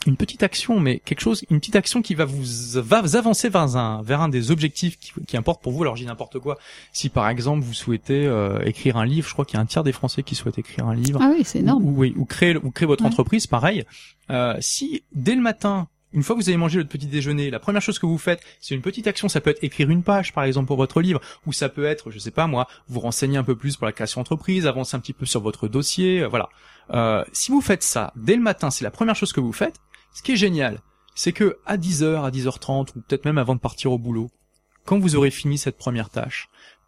une petite action, mais quelque chose, une petite action qui va vous va vous avancer vers un vers un des objectifs qui, qui importent pour vous. Alors je dis n'importe quoi. Si par exemple vous souhaitez euh, écrire un livre, je crois qu'il y a un tiers des Français qui souhaitent écrire un livre. Ah oui, c'est énorme. Ou, oui, ou créer, ou créer votre Ouais. entreprise, pareil. Euh, si dès le matin, une fois que vous avez mangé votre petit déjeuner, la première chose que vous faites, c'est une petite action. Ça peut être écrire une page, par exemple, pour votre livre, ou ça peut être, je sais pas moi, vous renseigner un peu plus pour la création d'entreprise, avancer un petit peu sur votre dossier, euh, voilà. Euh, si vous faites ça dès le matin, c'est la première chose que vous faites. Ce qui est génial, c'est que à 10h, à 10h30, ou peut-être même avant de partir au boulot, quand vous aurez fini cette première tâche,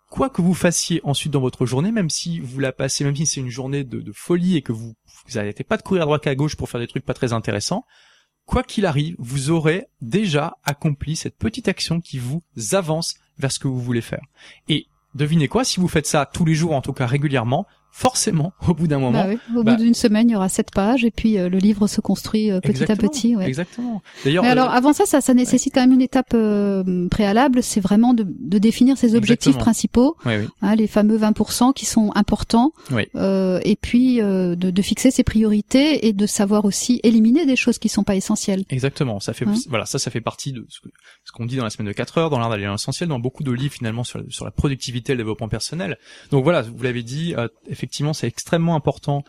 quoi que vous fassiez ensuite dans votre journée, même si vous la passez, même si c'est une journée de, folie et que vous vous n'arrêtez pas de courir à droite à gauche pour faire des trucs pas très intéressants, quoi qu'il arrive, vous aurez déjà accompli cette petite action qui vous avance vers ce que vous voulez faire. Et devinez quoi, si vous faites ça tous les jours, en tout cas régulièrement, forcément, au bout d'un moment, Bah oui, Au bah- bout d'une semaine, il y aura sept pages et puis euh, le livre se construit euh, petit à petit. Ouais. Exactement. D'ailleurs, Mais alors euh, avant ça, ça, ça nécessite quand même une étape euh, préalable, c'est vraiment de, de définir ses objectifs Exactement. principaux, oui, oui. hein, les fameux 20% qui sont importants, Oui. euh, et puis euh, de, de fixer ses priorités et de savoir aussi éliminer des choses qui sont pas essentielles. Exactement, ça fait Hein voilà, ça ça fait partie de ce que- ce qu'on dit dans la semaine de 4 heures dans l'art d'aller à l'essentiel dans beaucoup de livres finalement sur, sur la productivité et le développement personnel. Donc voilà, vous l'avez dit, euh, effectivement, c'est extrêmement important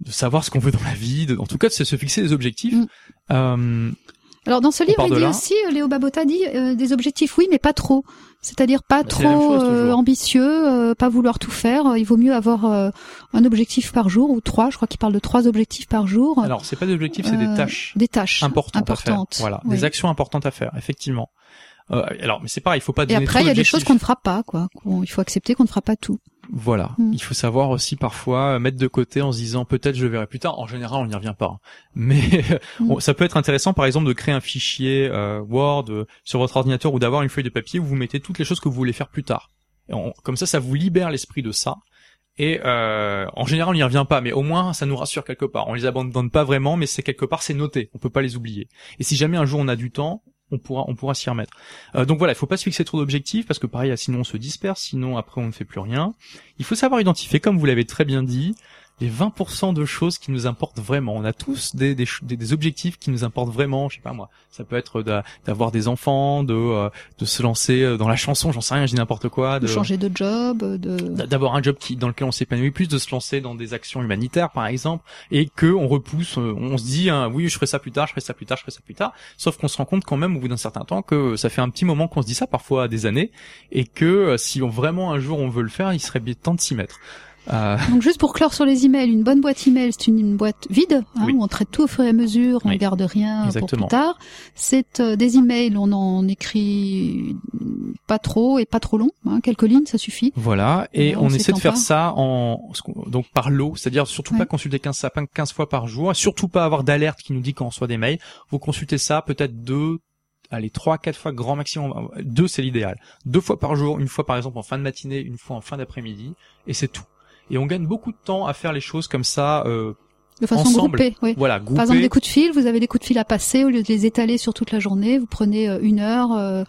de savoir ce qu'on veut dans la vie, de, en tout cas de se, se fixer des objectifs. Mm. Euh, Alors dans ce livre, il dit là. aussi, euh, Léo Babota dit euh, des objectifs oui, mais pas trop. C'est-à-dire pas trop chose, euh, ambitieux, euh, pas vouloir tout faire. Il vaut mieux avoir euh, un objectif par jour ou trois. Je crois qu'il parle de trois objectifs par jour. alors c'est pas des objectifs, c'est des tâches Des tâches importantes, à faire. importantes. Voilà, oui. des actions importantes à faire, effectivement. Euh, alors, mais c'est pareil, il faut pas Et donner après, trop il y a des choses qu'on ne fera pas, quoi. Il faut accepter qu'on ne fera pas tout. Voilà. Mm. Il faut savoir aussi parfois euh, mettre de côté en se disant peut-être je verrai plus tard. En général, on n'y revient pas. hein. *laughs* Mais Mm. bon, ça peut être intéressant, par exemple, de créer un fichier euh, Word euh, sur votre ordinateur ou d'avoir une feuille de papier où vous mettez toutes les choses que vous voulez faire plus tard. Et on- comme ça, ça vous libère l'esprit de ça. Et euh, en général, on n'y revient pas, mais au moins, ça nous rassure quelque part. On les abandonne pas vraiment, mais c'est quelque part, c'est noté. On peut pas les oublier. Et si jamais un jour on a du temps, on pourra, on pourra s'y remettre. Euh, donc voilà, il faut pas se fixer trop d'objectifs parce que pareil, sinon on se disperse, sinon après on ne fait plus rien. Il faut savoir identifier, comme vous l'avez très bien dit, les 20% de choses qui nous importent vraiment. On a tous des, objectifs qui nous importent vraiment. Je sais pas moi, ça peut être d'a- d'avoir des enfants, de, euh, de se lancer euh, dans la chanson, j'en sais rien, je dis n'importe quoi, De de, changer de job, de... d'a- d'avoir un job qui dans lequel on s'épanouit plus, de se lancer dans des actions humanitaires par exemple, et que on repousse, euh, on se dit hein, oui je ferai ça plus tard, je ferai ça plus tard, je ferai ça plus tard, sauf qu'on se rend compte quand même au bout d'un certain temps que ça fait un petit moment qu'on se dit ça, parfois des années, et que si on, vraiment un jour on veut le faire, il serait bien temps de s'y mettre. Euh, Donc juste pour clore sur les emails, une bonne boîte email, c'est une, une boîte vide, hein, Oui. où on traite tout au fur et à mesure, on Oui. ne garde rien Exactement. pour plus tard. C'est euh, des emails, on en écrit pas trop et pas trop long, hein, quelques lignes, ça suffit. Voilà, et on, on essaie de faire pas. ça en qu'on- donc par lot, c'est-à-dire surtout Ouais. pas consulter 15, ça, 15 fois par jour, surtout pas avoir d'alerte qui nous dit quand on reçoit des mails. Vous consultez ça peut-être deux, allez trois, quatre fois grand maximum. Deux c'est l'idéal. Deux fois par jour, une fois par exemple en fin de matinée, une fois en fin d'après-midi, et c'est tout. Et on gagne beaucoup de temps à faire les choses comme ça. Euh, De façon Ensemble. groupée, oui. voilà, Par exemple, des coups de fil, vous avez des coups de fil à passer, au lieu de les étaler sur toute la journée, vous prenez euh, une heure euh,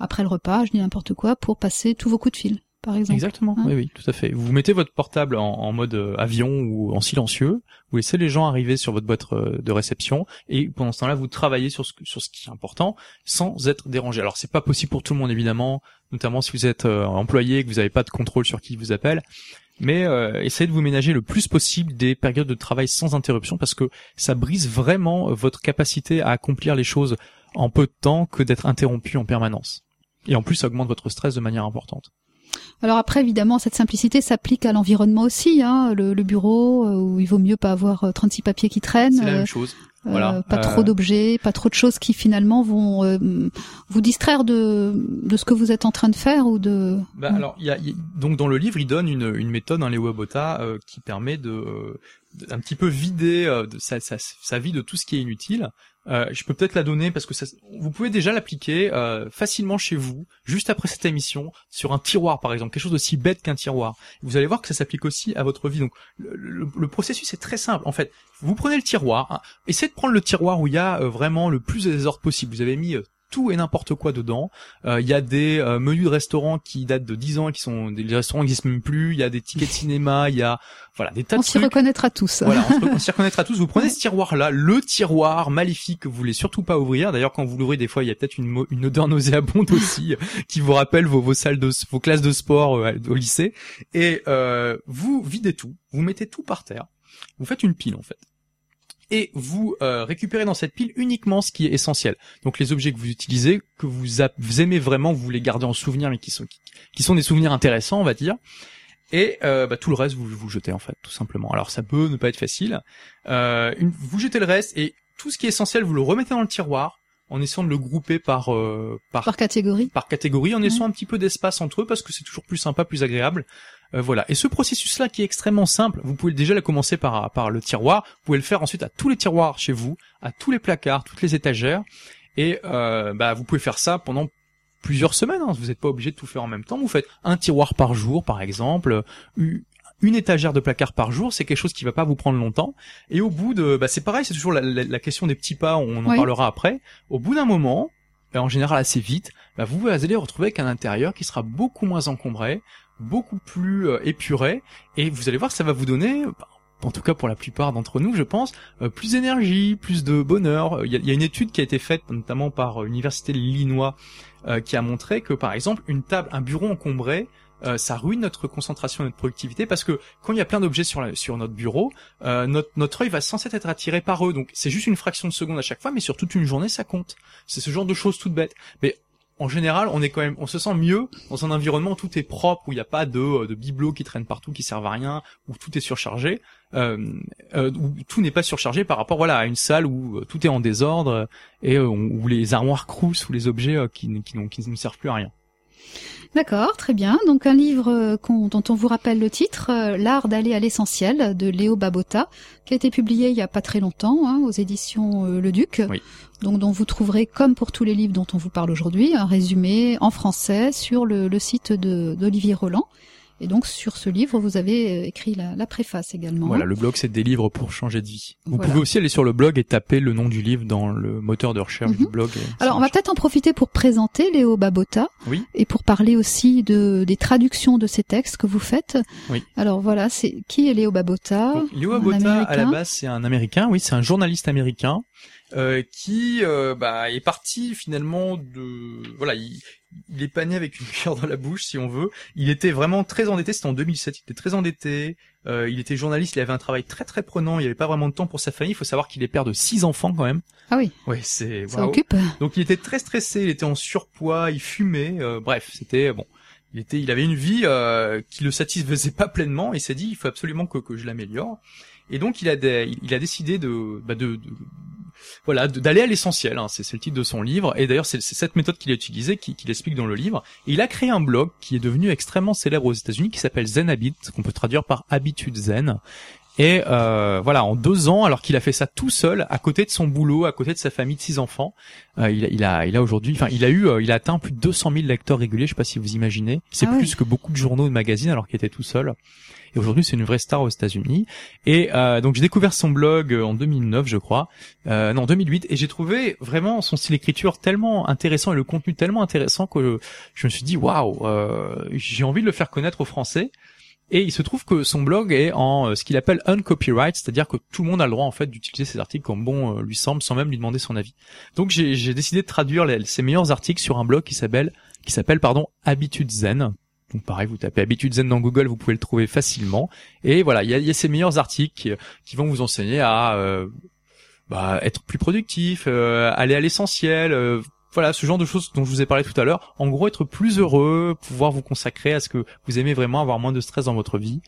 après le repas, je dis n'importe quoi, pour passer tous vos coups de fil, par exemple. Exactement, Hein oui, oui, tout à fait. Vous mettez votre portable en, en mode euh, avion ou en silencieux, vous laissez les gens arriver sur votre boîte euh, de réception et pendant ce temps-là, vous travaillez sur ce, sur ce qui est important sans être dérangé. Alors, c'est pas possible pour tout le monde, évidemment, notamment si vous êtes euh, employé et que vous n'avez pas de contrôle sur qui vous appelle. Mais euh, essayez de vous ménager le plus possible des périodes de travail sans interruption parce que ça brise vraiment euh, votre capacité à accomplir les choses en peu de temps que d'être interrompu en permanence. Et en plus, ça augmente votre stress de manière importante. Alors après, évidemment, cette simplicité s'applique à l'environnement aussi, hein, le, le bureau, euh, où il vaut mieux pas avoir euh, 36 papiers qui traînent, C'est la euh, même chose. euh, voilà. pas Euh, trop d'objets, pas trop de choses qui finalement vont euh, vous distraire de, de ce que vous êtes en train de faire ou de... Bah, Mm. alors, il y a, y a- donc dans le livre, il donne une, une méthode, Léo Abota, euh, qui permet de, euh, de- un petit peu vider euh, de sa, sa, sa vie de tout ce qui est inutile. Euh, je peux peut-être la donner parce que ça, vous pouvez déjà l'appliquer euh, facilement chez vous, juste après cette émission, sur un tiroir par exemple, quelque chose aussi bête qu'un tiroir. Vous allez voir que ça s'applique aussi à votre vie. Donc le, processus est très simple. En fait, vous prenez le tiroir, hein, essayez de prendre le tiroir où il y a euh, vraiment le plus de désordre possible. Vous avez mis tout et n'importe quoi dedans. Euh, Il y a des euh, menus de restaurants qui datent de 10 ans et qui sont des restaurants qui n'existent même plus. Il y a des tickets de *laughs* cinéma. Il y a voilà des tas On de s'y trucs. reconnaîtra tous. Voilà, on *laughs* on s'y reconnaîtra tous. Vous prenez ce tiroir-là, le tiroir maléfique que vous voulez surtout pas ouvrir. D'ailleurs, quand vous l'ouvrez, des fois, il y a peut-être une, une odeur nauséabonde *laughs* aussi qui vous rappelle vos, vos salles de, vos classes de sport euh, au lycée. Et euh, vous videz tout, vous mettez tout par terre. Vous faites une pile en fait. Et vous euh, récupérez dans cette pile uniquement ce qui est essentiel. Donc les objets que vous utilisez, que vous, aimez vraiment, vous les gardez en souvenir, mais qui sont sont des souvenirs intéressants, on va dire. Et euh, bah, tout le reste, vous vous jetez en fait, tout simplement. Alors ça peut ne pas être facile. Euh, une- vous jetez le reste et tout ce qui est essentiel, vous le remettez dans le tiroir. En essayant de le grouper par euh, par Par catégorie. par catégorie, en Ouais. laissant un petit peu d'espace entre eux parce que c'est toujours plus sympa, plus agréable. Euh, voilà. Et ce processus-là qui est extrêmement simple, vous pouvez déjà le commencer par par le tiroir. Vous pouvez le faire ensuite à tous les tiroirs chez vous, à tous les placards, toutes les étagères. Et euh, bah vous pouvez faire ça pendant plusieurs semaines. hein. Vous n'êtes pas obligé de tout faire en même temps. Vous faites un tiroir par jour, par exemple, u- une étagère de placard par jour. C'est quelque chose qui va pas vous prendre longtemps. Et au bout de, bah c'est pareil, c'est toujours la, la- la question des petits pas. On en Oui. parlera après. Au bout d'un moment, et en général assez vite, bah vous allez retrouver avec un intérieur qui sera beaucoup moins encombré, beaucoup plus euh, épuré, et vous allez voir que ça va vous donner, bah, en tout cas pour la plupart d'entre nous, je pense, euh, plus d'énergie, plus de bonheur. Il y, a, il y a une étude qui a été faite notamment par euh, l'université de l'Illinois euh, qui a montré que par exemple une table, un bureau encombré, euh, ça ruine notre concentration, notre productivité, parce que quand il y a plein d'objets sur, sur notre bureau, euh, notre, notre œil va censé être attiré par eux. Donc c'est juste une fraction de seconde à chaque fois, mais sur toute une journée, ça compte. C'est ce genre de choses toutes bêtes. Mais en général, on est quand même, on se sent mieux dans un environnement où tout est propre, où il n'y a pas de, euh, de bibelots qui traînent partout, qui servent à rien, où tout est surchargé, euh, euh, où tout n'est pas surchargé par rapport, voilà, à une salle où tout est en désordre et où les armoires croussent ou les objets qui, qui, n'ont- qui ne servent plus à rien. D'accord, très bien. Donc un livre euh, dont on vous rappelle le titre, euh, L'art d'aller à l'essentiel de Léo Babota, qui a été publié il y a pas très longtemps hein, aux éditions euh, Le Duc. Oui. Donc dont vous trouverez, comme pour tous les livres dont on vous parle aujourd'hui, un résumé en français sur le, le site d'Olivier Roland. Et donc sur ce livre, vous avez euh, écrit la, la préface également. Voilà, le blog c'est des livres pour changer de vie. Vous Voilà. pouvez aussi aller sur le blog et taper le nom du livre dans le moteur de recherche Mhm. du blog. Alors on va peut-être en profiter pour présenter Léo Babota Oui. et pour parler aussi de des traductions de ces textes que vous faites. Oui. Alors voilà, c'est qui est Léo Babota? Donc, Léo un Abota, à la base, c'est un Américain, oui, c'est un journaliste américain euh, qui euh, bah, est parti finalement de... Voilà, il, il est pas né avec une *laughs* cuillère dans la bouche, si on veut. Il était vraiment très endetté, c'était en 2007, il était très endetté, euh, il était journaliste, il avait un travail très très prenant, il avait pas vraiment de temps pour sa famille, il faut savoir qu'il est père de six enfants quand même. Ah oui, Ouais, c'est... ça waouh. occupe. Donc il était très stressé, il était en surpoids, il fumait, euh, bref, c'était bon. Il était, il avait une vie euh, qui le satisfaisait *laughs* pas pleinement. Et il s'est dit, il faut absolument que, que je l'améliore. Et donc il a, des- il a décidé de, bah, de, de- voilà, d'aller à l'essentiel. hein, c'est, le titre de son livre. Et d'ailleurs, c'est, cette méthode qu'il a utilisée, qui- qu'il explique dans le livre. Et il a créé un blog qui est devenu extrêmement célèbre aux États-Unis, qui s'appelle Zen Habit, qu'on peut traduire par habitude zen. Et euh, voilà, en deux ans, alors qu'il a fait ça tout seul, à côté de son boulot, à côté de sa famille de six enfants, euh, il, a, il a, il a aujourd'hui, enfin, il a eu, euh, il a atteint plus de 200 000 lecteurs réguliers. Je sais pas si vous imaginez. C'est Ah plus que beaucoup de journaux et de magazines, alors qu'il était tout seul. Et aujourd'hui, c'est une vraie star aux États-Unis. Et euh, donc, j'ai découvert son blog euh, en 2009, je crois, euh, non 2008, et j'ai trouvé vraiment son style d'écriture tellement intéressant et le contenu tellement intéressant que je, me suis dit, waouh, euh, j'ai envie de le faire connaître aux Français. Et il se trouve que son blog est en euh, ce qu'il appelle uncopyright, c'est-à-dire que tout le monde a le droit en fait d'utiliser ses articles comme bon lui semble, sans même lui demander son avis. Donc j'ai décidé de traduire ses meilleurs articles sur un blog qui s'appelle qui s'appelle pardon Habitude Zen. Donc pareil, vous tapez Habitude Zen dans Google, vous pouvez le trouver facilement. Et voilà, il y a, ces meilleurs articles qui, vont vous enseigner à euh, bah, être plus productif, euh, aller à l'essentiel. euh, voilà, ce genre de choses dont je vous ai parlé tout à l'heure. En gros, être plus heureux, pouvoir vous consacrer à ce que vous aimez vraiment, avoir moins de stress dans votre vie.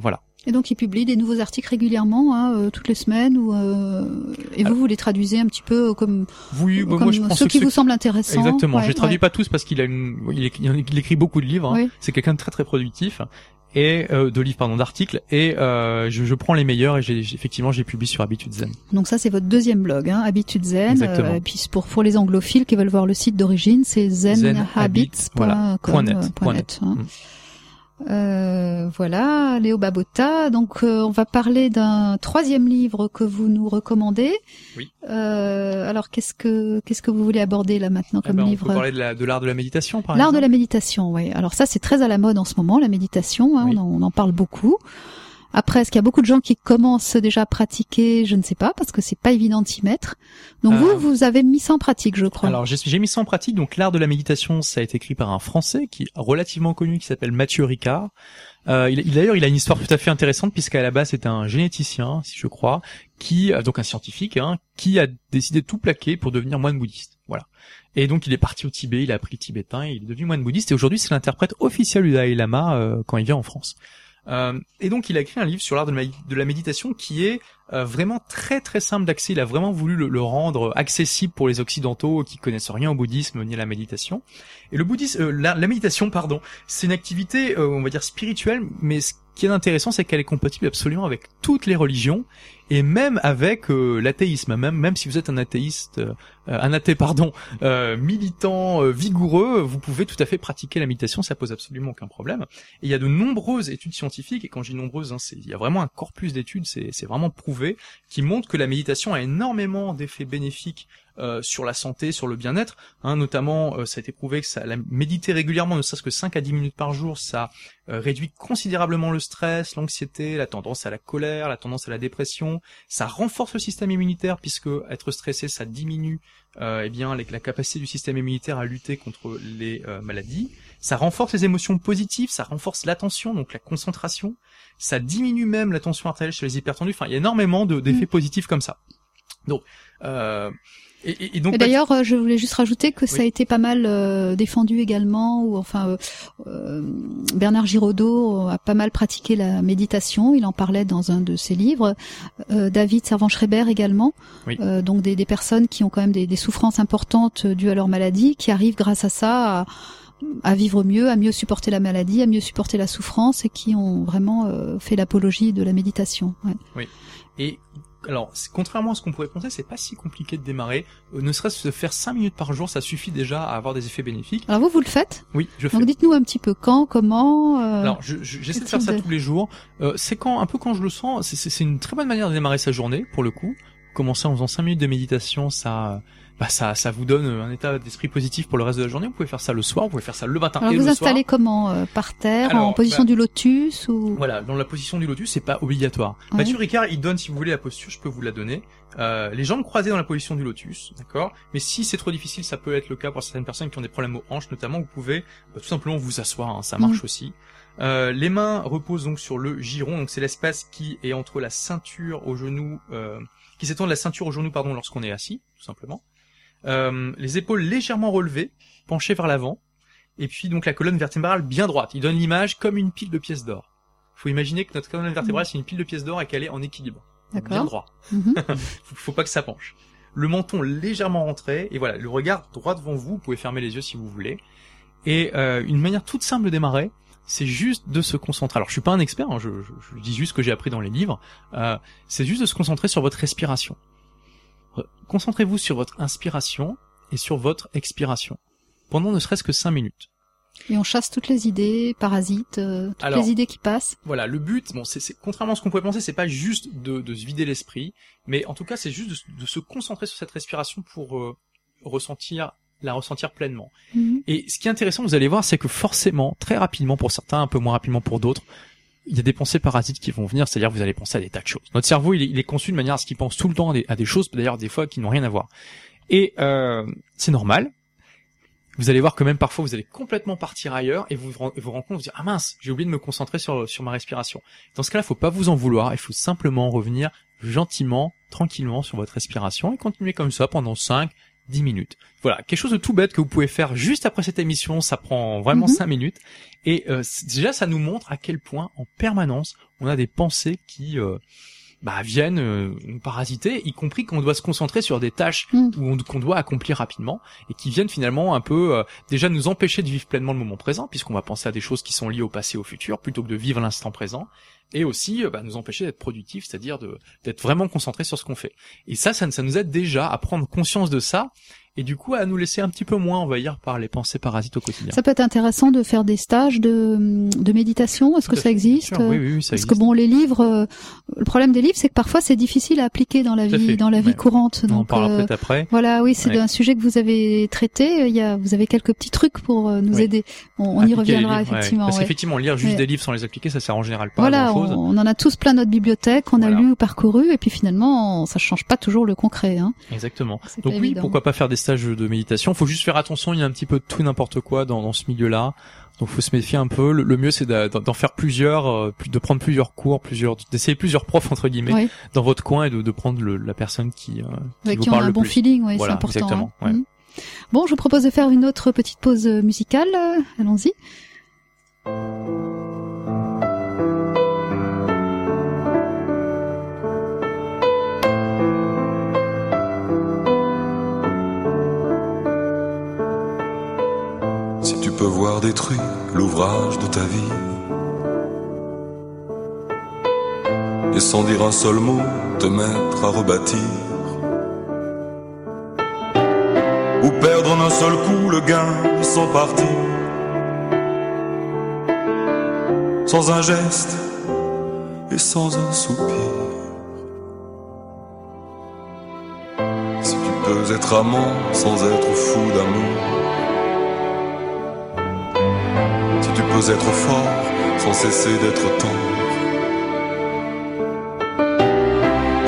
Voilà. Et donc il publie des nouveaux articles régulièrement, hein, euh, toutes les semaines, ou euh, et vous vous les traduisez un petit peu comme, Oui, bah, comme moi je pense ceux que qui vous semblent intéressants. Exactement. Ouais, je les traduis ouais. pas tous parce qu'il a une, il, écrit, beaucoup de livres. hein. Oui. C'est quelqu'un de très très productif et euh, de livres pardon d'articles et euh, je, je prends les meilleurs et j'ai effectivement j'ai publié sur Habitude Zen. Donc ça c'est votre deuxième blog, hein, Habitude Zen. Exactement. et puis pour pour les anglophiles qui veulent voir le site d'origine, c'est zenhabits.com. voilà, point net, euh, point net, hein. Mm. Euh, voilà, Léo Babota. Donc, euh, on va parler d'un troisième livre que vous nous recommandez. Oui. Euh, alors, qu'est-ce que qu'est-ce que vous voulez aborder là maintenant Eh comme ben, on livre peut parler de la- de l'art de la méditation par L'art de exemple. la méditation, oui. Alors ça, c'est très à la mode en ce moment, la méditation. hein, Oui. on, en, on en parle beaucoup. Après, est-ce qu'il y a beaucoup de gens qui commencent déjà à pratiquer? Je ne sais pas, parce que c'est pas évident de s'y mettre. Donc Euh, vous, vous avez mis ça en pratique, je crois. Alors j'ai mis ça en pratique. Donc l'art de la méditation, ça a été écrit par un Français qui est relativement connu, qui s'appelle Mathieu Ricard. Euh, il, il- d'ailleurs, il a une histoire tout à fait intéressante puisqu'à la base c'est un généticien, si je crois, qui euh, donc un scientifique, hein, qui a décidé de tout plaquer pour devenir moine bouddhiste. Voilà. Et donc il est parti au Tibet, il a appris le tibétain, il est devenu moine bouddhiste et aujourd'hui c'est l'interprète officiel du Dalai Lama euh, quand il vient en France. Euh, et donc il a écrit un livre sur l'art de, la- méditation qui est euh, vraiment très très simple d'accès. Il a vraiment voulu le, rendre accessible pour les occidentaux qui connaissent rien au bouddhisme ni à la méditation. Et le bouddhisme, euh, la, méditation, pardon, c'est une activité, on va dire spirituelle, mais qui est intéressant, c'est qu'elle est compatible absolument avec toutes les religions et même avec euh, l'athéisme. Même si vous êtes un athéiste, euh, un athée, pardon, euh, militant, vigoureux, vous pouvez tout à fait pratiquer la méditation. Ça pose absolument aucun problème. Et il y a de nombreuses études scientifiques, et quand je dis nombreuses, hein, il y a vraiment un corpus d'études, c'est, c'est vraiment prouvé, qui montrent que la méditation a énormément d'effets bénéfiques euh, sur la santé, sur le bien-être. Hein, notamment, euh, ça a été prouvé que ça, la, méditer régulièrement, ne serait-ce que 5 à 10 minutes par jour, ça euh, réduit considérablement le stress, l'anxiété, la tendance à la colère, la tendance à la dépression. Ça renforce le système immunitaire, puisque être stressé, ça diminue euh, eh bien la capacité du système immunitaire à lutter contre les euh, maladies. Ça renforce les émotions positives, ça renforce l'attention, donc la concentration. Ça diminue même la tension artérielle chez les hypertendus. Enfin, il y a énormément de- d'effets positifs comme ça. Donc, euh, et, et- et donc Et d'ailleurs, euh, je voulais juste rajouter que ça a été pas mal euh, défendu également, ou enfin euh, euh, Bernard Giraudot a pas mal pratiqué la méditation. Il en parlait dans un de ses livres. Euh, David Servan-Schreiber également. Oui. Euh, donc des, des personnes qui ont quand même des, des souffrances importantes dues à leur maladie, qui arrivent grâce à ça à, à vivre mieux, à mieux supporter la maladie, à mieux supporter la souffrance, et qui ont vraiment euh, fait l'apologie de la méditation. Ouais. Et alors, contrairement à ce qu'on pourrait penser, c'est pas si compliqué de démarrer. Euh, ne serait-ce que faire 5 minutes par jour, ça suffit déjà à avoir des effets bénéfiques. Alors vous, vous le faites Oui, je fais. Donc dites-nous un petit peu quand, comment. euh, Alors, je- je- j'essaie de faire ça de- tous les jours. Euh, c'est quand, un peu quand je le sens. C'est une très bonne manière de démarrer sa journée, pour le coup. Commencer en faisant 5 minutes de méditation, ça, bah ça, ça vous donne un état d'esprit positif pour le reste de la journée. Vous pouvez faire ça le soir, vous pouvez faire ça le matin Alors et vous le installez soir. comment euh, Par terre, en Alors, position bah- du lotus ou? Voilà, dans la position du lotus, c'est pas obligatoire. Ouais. Mathieu Ricard, il donne, si vous voulez, la posture, je peux vous la donner. Euh, les jambes croisées dans la position du lotus, d'accord? Mais si c'est trop difficile, ça peut être le cas pour certaines personnes qui ont des problèmes aux hanches, notamment, vous pouvez euh, tout simplement vous asseoir, hein, ça marche aussi. Euh, les mains reposent donc sur le giron, donc c'est l'espace qui est entre la ceinture au genou, euh, qui s'étend de la ceinture au genou, pardon, lorsqu'on est assis, tout simplement. Euh, les épaules légèrement relevées, penchées vers l'avant, et puis donc la colonne vertébrale bien droite. Il donne l'image comme une pile de pièces d'or. Faut imaginer que notre colonne vertébrale c'est une pile de pièces d'or et qu'elle est en équilibre, bien droit. Mhm. *laughs* faut, faut pas que ça penche. Le menton légèrement rentré et voilà le regard droit devant vous. Vous pouvez fermer les yeux si vous voulez. Et euh, une manière toute simple de démarrer, c'est juste de se concentrer. Alors je suis pas un expert, hein, je, je- je dis juste ce que j'ai appris dans les livres. Euh, c'est juste de se concentrer sur votre respiration. Re- Concentrez-vous sur votre inspiration et sur votre expiration pendant ne serait-ce que 5 minutes. Et on chasse toutes les idées, parasites, euh, toutes Alors- les idées qui passent. Voilà, le but, bon, c'est, contrairement à ce qu'on pourrait penser, c'est pas juste de, de se vider l'esprit, mais en tout cas, c'est juste de, se- de se concentrer sur cette respiration pour euh, ressentir, la ressentir pleinement. Mhm. Et ce qui est intéressant, vous allez voir, c'est que forcément, très rapidement pour certains, un peu moins rapidement pour d'autres, il y a des pensées parasites qui vont venir, c'est-à-dire vous allez penser à des tas de choses. Notre cerveau, il est, il conçu de manière à ce qu'il pense tout le temps à des, à des choses, d'ailleurs des fois qui n'ont rien à voir. Et euh, c'est normal. Vous allez voir que même parfois vous allez complètement partir ailleurs et vous vous ren- vous rendre compte, vous dire ah mince, j'ai oublié de me concentrer sur sur ma respiration. Dans ce cas-là, faut pas vous en vouloir, il faut simplement revenir gentiment, tranquillement sur votre respiration et continuer comme ça pendant 5 10 minutes. Voilà, quelque chose de tout bête que vous pouvez faire juste après cette émission, ça prend vraiment Mhm. 5 minutes et euh, déjà ça nous montre à quel point en permanence on a des pensées qui euh, bah, viennent euh, nous parasiter, y compris qu'on doit se concentrer sur des tâches où on- qu'on doit accomplir rapidement et qui viennent finalement un peu euh, déjà nous empêcher de vivre pleinement le moment présent puisqu'on va penser à des choses qui sont liées au passé et au futur plutôt que de vivre l'instant présent et aussi euh, bah, nous empêcher d'être productif c'est-à-dire de d'être vraiment concentré sur ce qu'on fait. Et ça, ça ça nous aide déjà à prendre conscience de ça et du coup à nous laisser un petit peu moins envahir par les pensées parasites au quotidien Ça peut être intéressant de faire des stages de, de méditation. Est-ce que ça existe? oui oui, oui ça Parce existe que bon, les livres, euh, le problème des livres, c'est que parfois c'est difficile à appliquer dans la Tout vie, fait. dans la vie Ouais. courante. on en parlera euh, peut-être après voilà, oui, c'est Ouais. un sujet que vous avez traité. Il y a, vous avez quelques petits trucs pour euh, nous aider. On, on y reviendra livres, ouais. effectivement. parce qu'effectivement lire juste des livres sans les appliquer ça sert en général pas Voilà, à grand on, chose on en a tous plein notre bibliothèque, on Voilà. a lu ou parcouru, et puis finalement, ça change pas toujours le concret. Hein. exactement Donc oui, évident. pourquoi pas faire des stages de méditation. Faut juste faire attention, il y a un petit peu de tout n'importe quoi dans, dans ce milieu-là. Donc faut se méfier un peu. Le, le mieux c'est d'en faire plusieurs, euh, de prendre plusieurs cours, plusieurs, d'essayer plusieurs profs entre guillemets Ouais. dans votre coin et de, de prendre le- la personne qui, euh, qui vous qui on a parle un le bon plus. feeling, oui, c'est Voilà, important. exactement, hein. ouais. Mhm. Bon, je vous propose de faire une autre petite pause musicale. Euh, Allons-y. Détruit l'ouvrage de ta vie. Et sans dire un seul mot, te mettre à rebâtir. Ou perdre en un seul coup le gain de son parti. Sans un geste et sans un soupir. Si tu peux être amant sans être fou d'amour. Peux être fort sans cesser d'être tendre.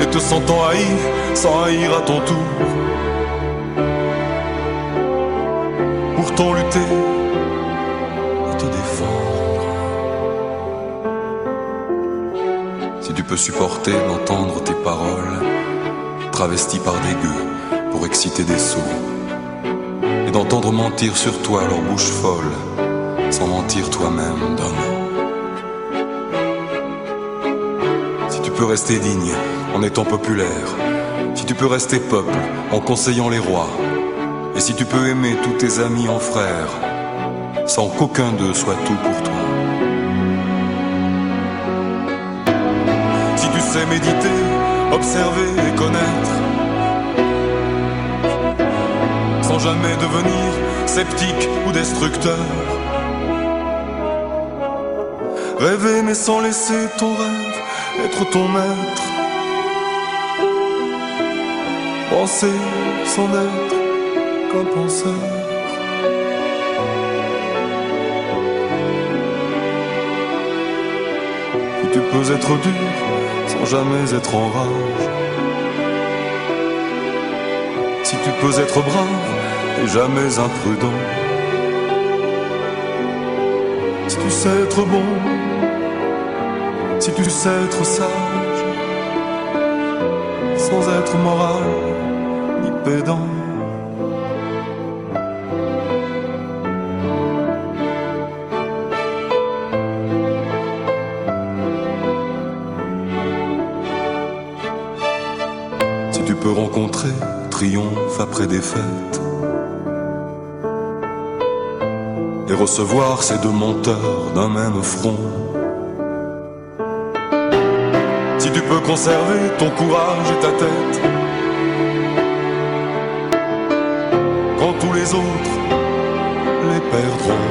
Et te sentant haï sans haïr à ton tour. Pourtant lutter et te défendre. Si tu peux supporter d'entendre tes paroles travesties par des gueux pour exciter des sots. Et d'entendre mentir sur toi leur bouche folle sans mentir toi-même d'homme. Si tu peux rester digne en étant populaire, si tu peux rester peuple en conseillant les rois, et si tu peux aimer tous tes amis en frères, sans qu'aucun d'eux soit tout pour toi. Si tu sais méditer, observer et connaître, sans jamais devenir sceptique ou destructeur. Rêver mais sans laisser ton rêve être ton maître. Penser sans être qu'un penseur. Si tu peux être dur sans jamais être en rage. Si tu peux être brave et jamais imprudent. Si tu sais être bon, tu sais être sage, sans être moral ni pédant. Si tu peux rencontrer triomphe après défaite et recevoir ces deux monteurs d'un même front. Peux conserver ton courage et ta tête quand tous les autres les perdront.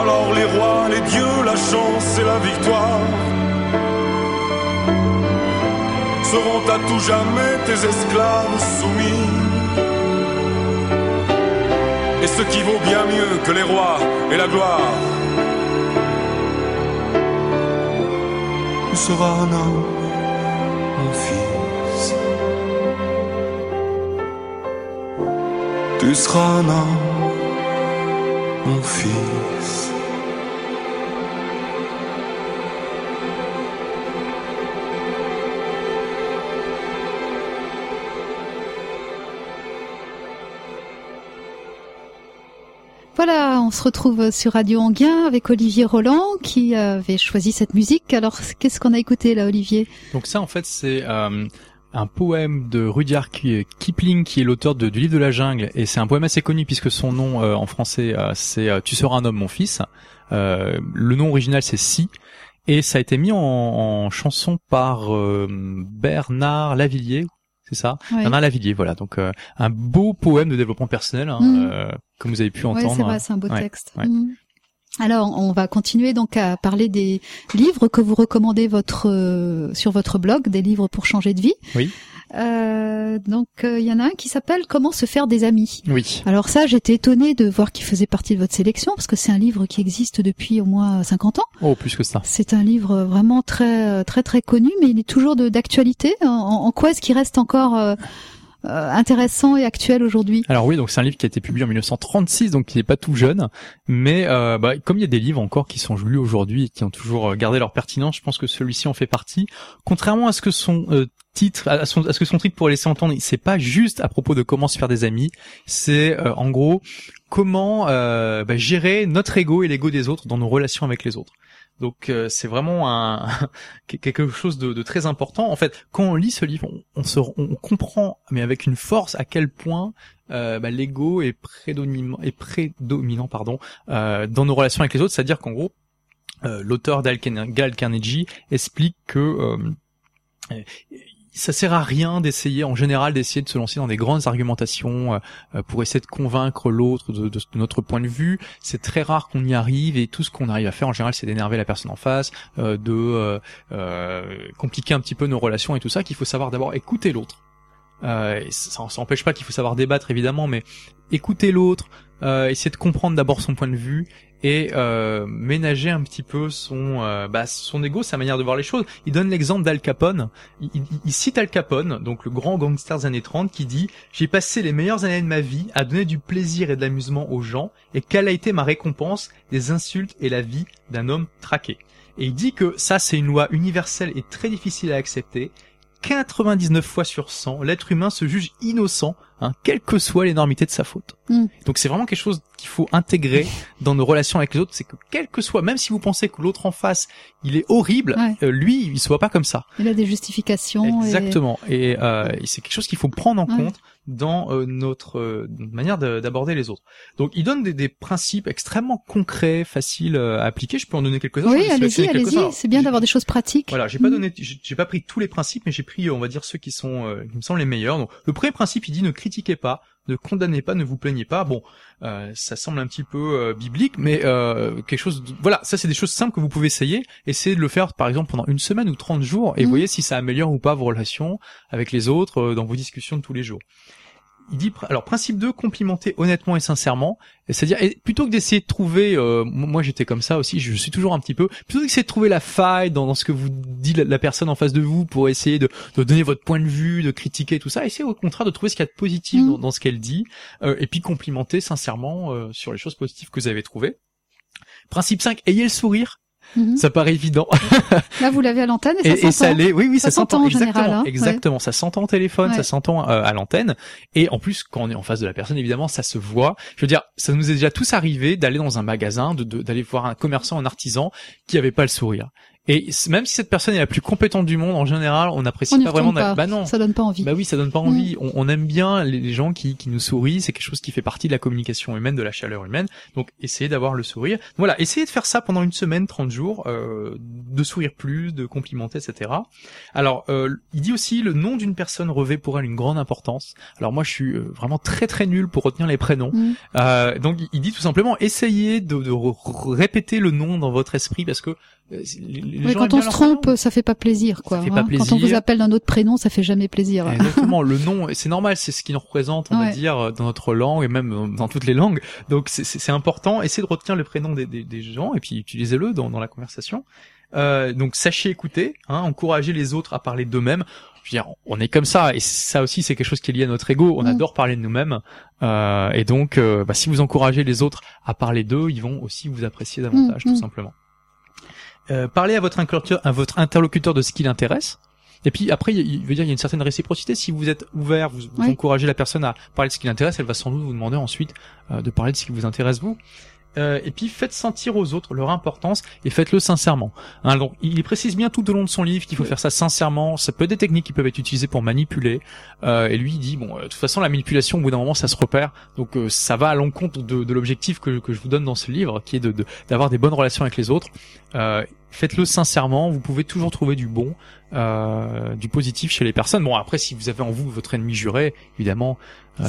Alors les rois, les dieux, la chance et la victoire seront à tout jamais tes esclaves soumis. Et ce qui vaut bien mieux que les rois et la gloire, tu seras un homme, mon fils. Tu seras un homme, mon fils. Se retrouve sur Radio Anguin avec Olivier Roland qui avait choisi cette musique. Alors, qu'est-ce qu'on a écouté là, Olivier? Donc ça, en fait, c'est euh, un poème de Rudyard Ki- Kipling, qui est l'auteur du livre de la jungle, et c'est un poème assez connu puisque son nom euh, en français euh, c'est euh, Tu seras un homme, mon fils. Euh, le nom original c'est Si, et ça a été mis en, en chanson par euh, Bernard Lavillier. C'est ça, Ouais. Bernard Lavillier, voilà. Donc euh, un beau poème de développement personnel, hein, Mhm. euh, comme vous avez pu Ouais, entendre. c'est vrai, c'est un beau Ouais, texte. ouais. Mhm. Alors, on va continuer donc à parler des livres que vous recommandez votre euh, sur votre blog, des livres pour changer de vie. Oui. Euh, donc, euh, il y en a un qui s'appelle Comment se faire des amis. Oui. Alors ça, j'étais étonnée de voir qu'il faisait partie de votre sélection parce que c'est un livre qui existe depuis au moins 50 ans. Oh, plus que ça. C'est un livre vraiment très très très connu, mais il est toujours d'actualité. En, en quoi est-ce qu'il reste encore intéressant et actuel aujourd'hui Alors oui, donc c'est un livre qui a été publié en 1936, donc il n'est pas tout jeune, mais euh, bah, comme il y a des livres encore qui sont lus aujourd'hui et qui ont toujours euh, gardé leur pertinence, je pense que celui-ci en fait partie. Contrairement à ce que son euh, titre, à, son, ce que son titre pourrait laisser entendre, c'est pas juste à propos de comment se faire des amis, c'est euh, en gros comment euh, bah, gérer notre ego et l'ego des autres dans nos relations avec les autres. Donc euh, c'est vraiment un *laughs* quelque chose de, de très important. En fait, quand on lit ce livre, on, se on comprend, mais avec une force, à quel point euh, bah, l'ego est prédominant, est prédominant pardon, euh, dans nos relations avec les autres. C'est-à-dire qu'en gros, euh, l'auteur Dale Carnegie explique que euh, ça sert à rien d'essayer, en général, d'essayer de se lancer dans des grandes argumentations euh, pour essayer de convaincre l'autre de, notre point de vue. C'est très rare qu'on y arrive et tout ce qu'on arrive à faire en général, c'est d'énerver la personne en face, euh, de euh, euh, compliquer un petit peu nos relations et tout ça. Qu'il faut savoir d'abord écouter l'autre. Euh, ça, ça empêche pas qu'il faut savoir débattre évidemment, mais écouter l'autre, euh, essayer de comprendre d'abord son point de vue et euh, ménager un petit peu son euh, bah, son ego, sa manière de voir les choses. Il donne l'exemple d'Al Capone. Il, il, cite Al Capone, donc le grand gangster des années 30, qui dit j'ai passé les meilleures années de ma vie à donner du plaisir et de l'amusement aux gens, et quelle a été ma récompense des insultes et la vie d'un homme traqué. Et il dit que ça c'est une loi universelle et très difficile à accepter 99 fois sur 100, l'être humain se juge innocent, hein, quelle que soit l'énormité de sa faute. Mm. Donc c'est vraiment quelque chose qu'il faut intégrer dans nos relations avec les autres, c'est que quel que soit, même si vous pensez que l'autre en face, il est horrible, Ouais. euh, lui, il se voit pas comme ça. Il a des justifications. Exactement. Et, euh, et c'est quelque chose qu'il faut prendre en Ouais. compte dans euh, notre, notre manière de- d'aborder les autres. Donc il donne des, des principes extrêmement concrets, faciles à appliquer. Je peux en donner quelques-uns. Oui, allez-y, allez-y. C'est bien d'avoir des choses pratiques. voilà, j'ai pas Mm. donné, j'ai pas pris tous les principes, mais j'ai pris, on va dire, ceux qui sont, qui me semblent les meilleurs. Donc, le premier principe, il dit ne critiquez pas, ne condamnez pas, ne vous plaignez pas. Bon, euh, ça semble un petit peu euh, biblique, mais euh, quelque chose. de- voilà, ça c'est des choses simples que vous pouvez essayer. Essayez de le faire, par exemple, pendant une semaine ou 30 jours, et Mhm. voyez si ça améliore ou pas vos relations avec les autres euh, dans vos discussions de tous les jours. Il dit, alors principe 2, complimenter honnêtement et sincèrement. C'est-à-dire, plutôt que d'essayer de trouver, euh, moi j'étais comme ça aussi, je suis toujours un petit peu, plutôt que d'essayer de trouver la faille dans, dans ce que vous dit la, la personne en face de vous pour essayer de, de donner votre point de vue, de critiquer tout ça, essayez au contraire de trouver ce qu'il y a de positif dans, dans ce qu'elle dit, euh, et puis complimenter sincèrement euh, sur les choses positives que vous avez trouvées. Principe 5, ayez le sourire. Mhm. Ça paraît évident. *laughs* Là, vous l'avez à l'antenne et, Et, ça et ça s'entend. l'est. Oui, oui, ça, Ça s'entend en Exactement, général, hein, ouais. exactement. Ça s'entend au téléphone, Ouais. ça s'entend euh, à l'antenne. Et en plus, quand on est en face de la personne, évidemment, ça se voit. Je veux dire, ça nous est déjà tous arrivé d'aller dans un magasin, de de- d'aller voir un commerçant, un artisan qui avait pas le sourire. Et même si cette personne est la plus compétente du monde, en général, on n'apprécie pas vraiment. pas. Bah non. Ça donne pas envie. Bah oui, ça donne pas envie. On, on aime bien les, gens qui, qui nous sourient. C'est quelque chose qui fait partie de la communication humaine, de la chaleur humaine. Donc, essayez d'avoir le sourire. Voilà, essayez de faire ça pendant une semaine, 30 jours, euh, de sourire plus, de complimenter, etc. Alors, euh, il dit aussi le nom d'une personne revêt pour elle une grande importance. Alors moi, je suis euh, vraiment très très nul pour retenir les prénoms. Mhm. Euh, donc, il- dit tout simplement, essayez de, répéter le nom dans votre esprit parce que euh, Oui, gens quand on se trompe, ça fait pas plaisir, quoi. fait pas hein. Quand on vous plaisir. appelle d'un autre prénom, ça fait jamais plaisir. Exactement, *laughs* le nom, c'est normal, c'est ce qui nous représente, on va Ouais. dire, euh, dans notre langue et même dans- toutes les langues. Donc c'est- important. Essayez de retenir le prénom des, des, des gens et puis utilisez-le dans, dans la conversation. Euh, donc sachez écouter, hein, encouragez les autres à parler d'eux-mêmes. Je veux dire, on est comme ça et ça aussi c'est quelque chose qui est lié à notre ego. On Mm. adore parler de nous-mêmes euh, et donc euh, bah, si vous encouragez les autres à parler d'eux, ils vont aussi vous apprécier davantage, Mm, tout mm. simplement. Euh, parlez à votre interlocuteur, à votre interlocuteur de ce qui l'intéresse. Et puis après, il veut dire il y a une certaine réciprocité. Si vous êtes ouvert, vous, encouragez la personne à parler de ce qui l'intéresse, elle va sans doute vous demander ensuite euh, de parler de ce qui vous intéresse vous. Euh, et puis faites sentir aux autres leur importance et faites-le sincèrement. Hein, donc il précise bien tout au long de son livre qu'il faut faire ça sincèrement. Ça peut être des techniques qui peuvent être utilisées pour manipuler. Euh, et lui il dit bon, euh, de toute façon la manipulation au bout d'un moment ça se repère. Donc euh, ça va à l'encontre de, de l'objectif que, que je vous donne dans ce livre, qui est de de- d'avoir des bonnes relations avec les autres. Euh, faites-le sincèrement. Vous pouvez toujours trouver du bon, euh, du positif chez les personnes. Bon après si vous avez en vous votre ennemi juré, évidemment,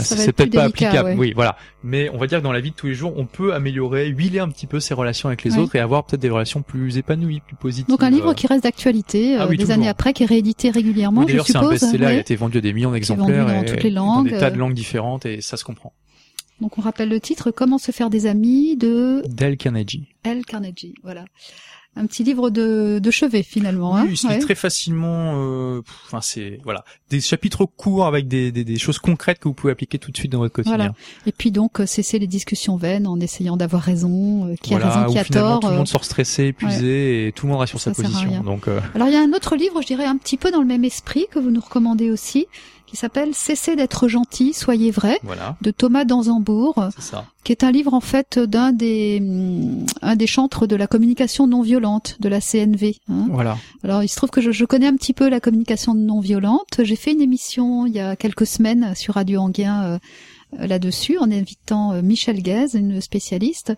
c'est être peut-être pas délicat, applicable. ouais. Oui, voilà. Mais on va dire que dans la vie de tous les jours, on peut améliorer, huiler un petit peu ses relations avec les Ouais. autres et avoir peut-être des relations plus épanouies, plus positives. Donc un livre Euh, qui reste d'actualité, Ah euh, oui, des années après, qui est réédité régulièrement, oui, D'ailleurs, c'est un suppose. best-seller. Il a été vendu à des millions d'exemplaires dans et toutes les dans des langues, tas de euh. langues différentes et ça se comprend. Donc on rappelle le titre Comment se faire des amis de Dale Carnegie. L. Carnegie. Voilà. Un petit livre de, de chevet finalement. hein. Oui, il se Ouais. très facilement. euh, pff, Enfin, c'est voilà, des chapitres courts avec des, des, des choses concrètes que vous pouvez appliquer tout de suite dans votre quotidien. Voilà. Et puis donc euh, cesser les discussions vaines en essayant d'avoir raison, euh, qui a raison, qui a tort. tout le euh. monde sort stressé, épuisé et tout le monde reste sur Ça sa position. Donc euh, Alors il y a un autre livre, je dirais un petit peu dans le même esprit que vous nous recommandez aussi, qui s'appelle Cessez d'être gentil, soyez vrai Voilà, de Thomas ça. qui est un livre en fait d'un des hum, un des chantres de la communication non violente de la CNV. hein. Voilà. Alors il se trouve que je, je connais un petit peu la communication non violente. J'ai fait une émission il y a quelques semaines sur Radio Anguien euh, euh, là-dessus en invitant euh, Michel Guez, une spécialiste.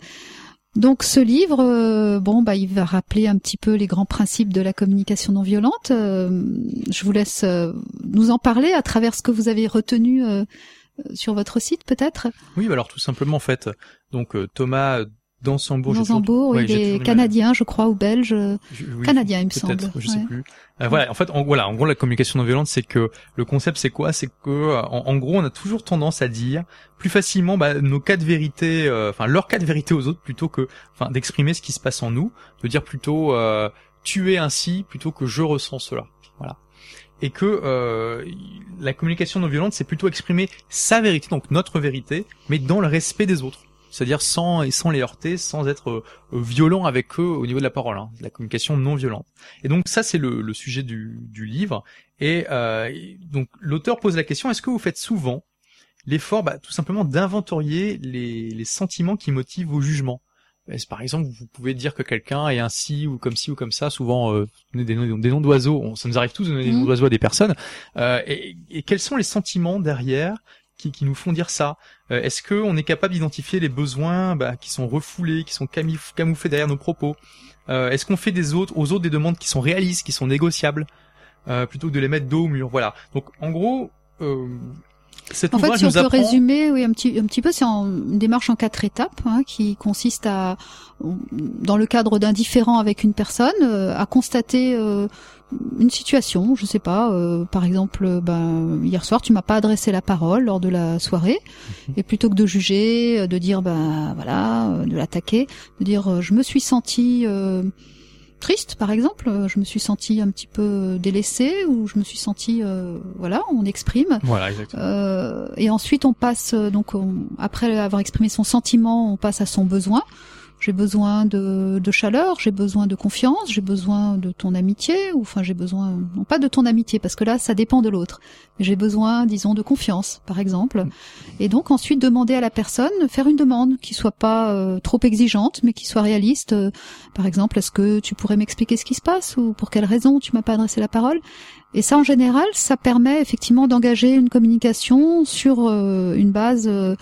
Donc ce livre, euh, bon bah il va rappeler un petit peu les grands principes de la communication non violente. Euh, je vous laisse euh, nous en parler à travers ce que vous avez retenu sur votre site peut-être? Oui, bah alors tout simplement en fait. Donc Thomas Dansembourg, j'ai toujours- Danzambourg, ouais, il j'ai toujours est du mal. canadien, je crois, ou belge. Je- oui, Canadien, il me semble. peut-être, je sais Ouais. plus. Euh, voilà, en fait, en, voilà, en gros, la communication non violente, c'est que le concept, c'est quoi? C'est que, euh, en, en gros, on a toujours tendance à dire plus facilement bah, nos cas de vérité, euh, enfin leur cas de vérité aux autres, plutôt que, enfin, d'exprimer ce qui se passe en nous, de dire plutôt euh, tu es ainsi plutôt que je ressens cela. Voilà. Et que euh, la communication non violente, c'est plutôt exprimer sa vérité, donc notre vérité, mais dans le respect des autres. C'est-à-dire sans et sans les heurter, sans être euh, violent avec eux au niveau de la parole, hein, la communication non violente. Et donc ça c'est le, le sujet du, du livre. Et euh, donc l'auteur pose la question est-ce que vous faites souvent l'effort, bah, tout simplement d'inventorier les, les sentiments qui motivent vos jugements? Est-ce, Par exemple, vous pouvez dire que quelqu'un est ainsi ou comme ci ou comme ça. Souvent, euh, des noms, des noms d'oiseaux, ça nous arrive tous de donner des Mhm. noms d'oiseaux à des personnes. Euh, et, et quels sont les sentiments derrière qui, nous font dire ça Euh, Est-ce que on est capable d'identifier les besoins bah, qui sont refoulés, qui sont camouflés derrière nos propos Euh, Est-ce qu'on fait des autres aux autres des demandes qui sont réalistes, qui sont négociables, euh, plutôt que de les mettre dos au mur? Voilà. Donc en gros, cet En fait, si on peut apprend. résumer, oui, un petit, un petit peu, c'est une démarche en quatre étapes, hein, qui consiste à, dans le cadre d'un différend avec une personne, euh, à constater euh, une situation. Je sais pas, euh, par exemple, euh, ben hier soir, tu m'as pas adressé la parole lors de la soirée, Mhm. et plutôt que de juger, euh, de dire, ben voilà, de l'attaquer, de dire, je me suis senti euh, triste, par exemple, euh, je me suis senti un petit peu délaissée, ou je me suis senti, euh, voilà, on exprime. Voilà, exactement. Euh, et ensuite, on passe euh, donc on- après avoir exprimé son sentiment, on passe à son besoin. J'ai besoin de, de chaleur, j'ai besoin de confiance, j'ai besoin de ton amitié, ou enfin j'ai besoin non pas de ton amitié parce que là ça dépend de l'autre. Mais J'ai besoin, disons, de confiance, par exemple. Et donc ensuite demander à la personne, faire une demande qui soit pas euh, trop exigeante, mais qui soit réaliste. Euh, par exemple, est-ce que tu pourrais m'expliquer ce qui se passe ou pour quelle raison tu m'as pas adressé la parole? Et ça, en général, ça permet effectivement d'engager une communication sur euh, une base euh,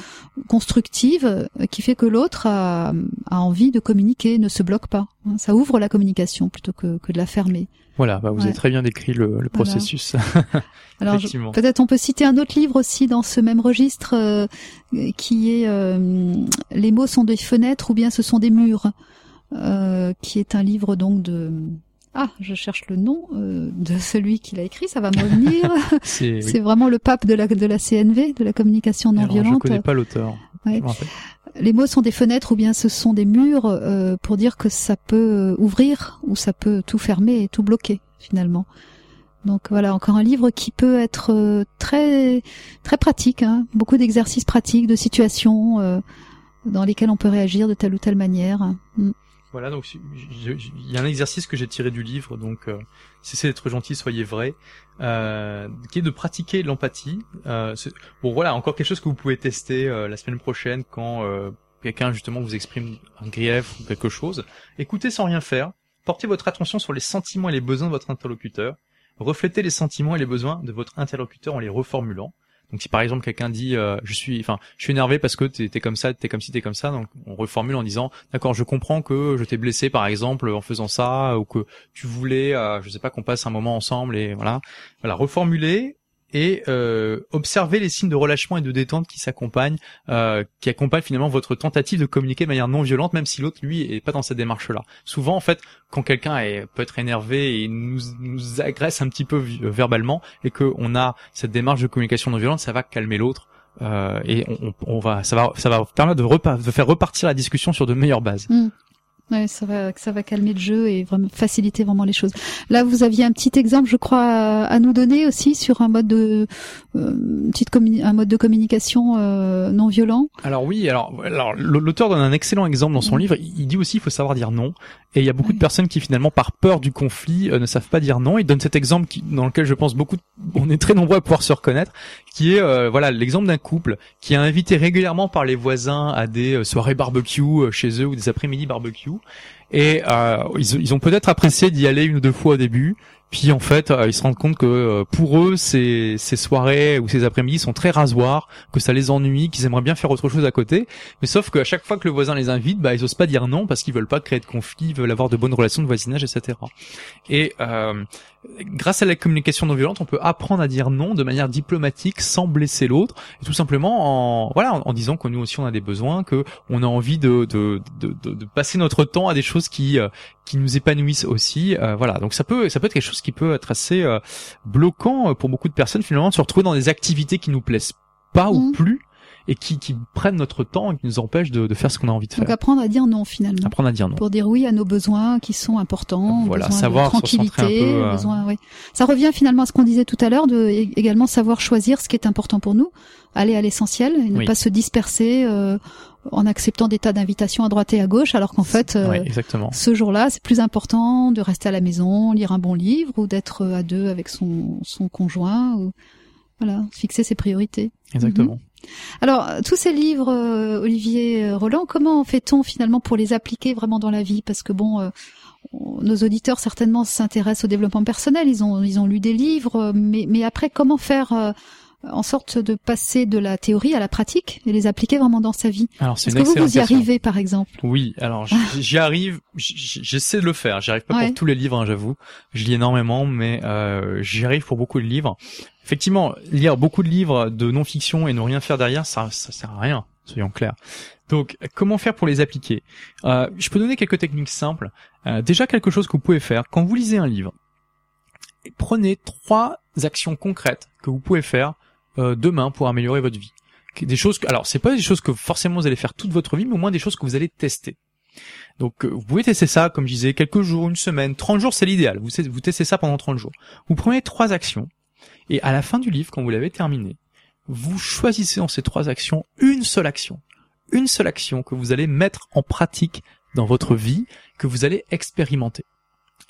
constructive euh, qui fait que l'autre a, a envie de communiquer, ne se bloque pas. hein. Ça ouvre la communication plutôt que, que de la fermer. Voilà, bah, vous Ouais. avez très bien décrit le, le processus. *laughs* Alors, peut-être on peut citer un autre livre aussi dans ce même registre euh, qui est euh, Les mots sont des fenêtres ou bien ce sont des murs, euh, qui est un livre donc de ah, je cherche le nom euh, de celui qui l'a écrit, ça va me revenir. *laughs* *laughs* C'est, oui. Vraiment le pape de la, de la CNV, de la communication non Alors, Je violente. connais pas l'auteur. Ouais. Les mots sont des fenêtres ou bien ce sont des murs euh, pour dire que ça peut ouvrir ou ça peut tout fermer et tout bloquer finalement. Donc voilà, encore un livre qui peut être euh, très très pratique, hein. beaucoup d'exercices pratiques, de situations euh, dans lesquelles on peut réagir de telle ou telle manière. Mm. Voilà, donc il y a un exercice que j'ai tiré du livre, donc euh, cessez d'être gentil, soyez vrai, euh, qui est de pratiquer l'empathie. Euh, bon voilà, encore quelque chose que vous pouvez tester euh, la semaine prochaine quand quelqu'un justement vous exprime un grief ou quelque chose. Écoutez sans rien faire, portez votre attention sur les sentiments et les besoins de votre interlocuteur, reflétez les sentiments et les besoins de votre interlocuteur en les reformulant. Donc si par exemple quelqu'un dit euh, je suis enfin je suis énervé parce que t'es comme ça t'es comme ci t'es comme ça donc on reformule en disant d'accord je comprends que je t'ai blessé par exemple en faisant ça ou que tu voulais euh, je sais pas qu'on passe un moment ensemble et voilà voilà reformuler et euh, observer les signes de relâchement et de détente qui s'accompagnent euh, qui accompagnent finalement votre tentative de communiquer de manière non violente même si l'autre lui est pas dans cette démarche là souvent en fait quand quelqu'un peut être énervé et nous nous agresse un petit peu euh, verbalement et que on a cette démarche de communication non violente ça va calmer l'autre euh, et on, on- va ça va ça va permettre de, de faire repartir la discussion sur de meilleures bases Mm. Ouais, ça va, ça va calmer le jeu et vraiment faciliter vraiment les choses. Là, vous aviez un petit exemple, je crois, à, à nous donner aussi sur un mode de, euh, petite un mode de communication euh, non violent. Alors oui, alors, alors l'auteur donne un excellent exemple dans son Mhm. livre. Il dit aussi il faut savoir dire non. Et il y a beaucoup Oui. de personnes qui finalement, par peur du conflit, euh, ne savent pas dire non. Il donne cet exemple qui, dans lequel je pense beaucoup, on est très nombreux à pouvoir se reconnaître, qui est euh, voilà l'exemple d'un couple qui est invité régulièrement par les voisins à des soirées barbecue chez eux ou des après-midi barbecue. Et euh, ils, ils ont peut-être apprécié d'y aller une ou deux fois au début. Puis en fait, euh, ils se rendent compte que euh, pour eux, ces, ces soirées ou ces après-midi sont très rasoirs, que ça les ennuie, qu'ils aimeraient bien faire autre chose à côté. Mais sauf qu'à chaque fois que le voisin les invite, bah ils osent pas dire non parce qu'ils veulent pas créer de conflits, ils veulent avoir de bonnes relations de voisinage, etc. Et euh, grâce à la communication non violente, on peut apprendre à dire non de manière diplomatique sans blesser l'autre, et tout simplement en voilà en, en disant que nous aussi on a des besoins, que on a envie de de, de, de, de passer notre temps à des choses qui euh, qui nous épanouissent aussi. Euh, voilà, donc ça peut ça peut être quelque chose qui peut être assez euh, bloquant euh, pour beaucoup de personnes finalement de se retrouver dans des activités qui nous plaisent pas ou Mhm. plus et qui, qui prennent notre temps et qui nous empêchent de, de faire ce qu'on a envie de Donc faire. apprendre à dire non finalement. Apprendre à dire non. Pour dire oui à nos besoins qui sont importants, Voilà, savoir de se recentrer un tranquillité, peu, euh, besoin, oui. Ça revient finalement à ce qu'on disait tout à l'heure, de également savoir choisir ce qui est important pour nous, aller à l'essentiel et ne Oui. pas se disperser euh, en acceptant des tas d'invitations à droite et à gauche, alors qu'en fait, euh, Ouais, exactement. ce jour-là, c'est plus important de rester à la maison, lire un bon livre ou d'être à deux avec son, son conjoint. Ou, voilà, fixer ses priorités. Exactement. Alors, tous ces livres, euh, Olivier euh, Roland, comment fait-on finalement pour les appliquer vraiment dans la vie? Parce que bon, euh, nos auditeurs certainement s'intéressent au développement personnel, ils ont ils ont lu des livres, mais après comment faire en sorte de passer de la théorie à la pratique et les appliquer vraiment dans sa vie Alors c'est Est-ce que vous vous y arrivez par exemple? Oui, alors j- j'y arrive, j'essaie de le faire. J'y arrive pas Ouais. pour tous les livres, hein, j'avoue. Je lis énormément, mais euh, j'y arrive pour beaucoup de livres. Effectivement, lire beaucoup de livres de non-fiction et ne rien faire derrière, ça, ça sert à rien. Soyons clairs. Donc, comment faire pour les appliquer? Euh, Je peux donner quelques techniques simples. Euh, déjà, quelque chose que vous pouvez faire quand vous lisez un livre. Prenez trois actions concrètes que vous pouvez faire euh, demain pour améliorer votre vie. Des choses que, alors c'est pas des choses que forcément vous allez faire toute votre vie, mais au moins des choses que vous allez tester. Donc euh, vous pouvez tester ça, comme je disais, quelques jours, une semaine, 30 jours c'est l'idéal. Vous, vous testez ça pendant 30 jours. Vous prenez trois actions, et à la fin du livre, quand vous l'avez terminé, vous choisissez dans ces trois actions une seule action. Une seule action que vous allez mettre en pratique dans votre vie, que vous allez expérimenter.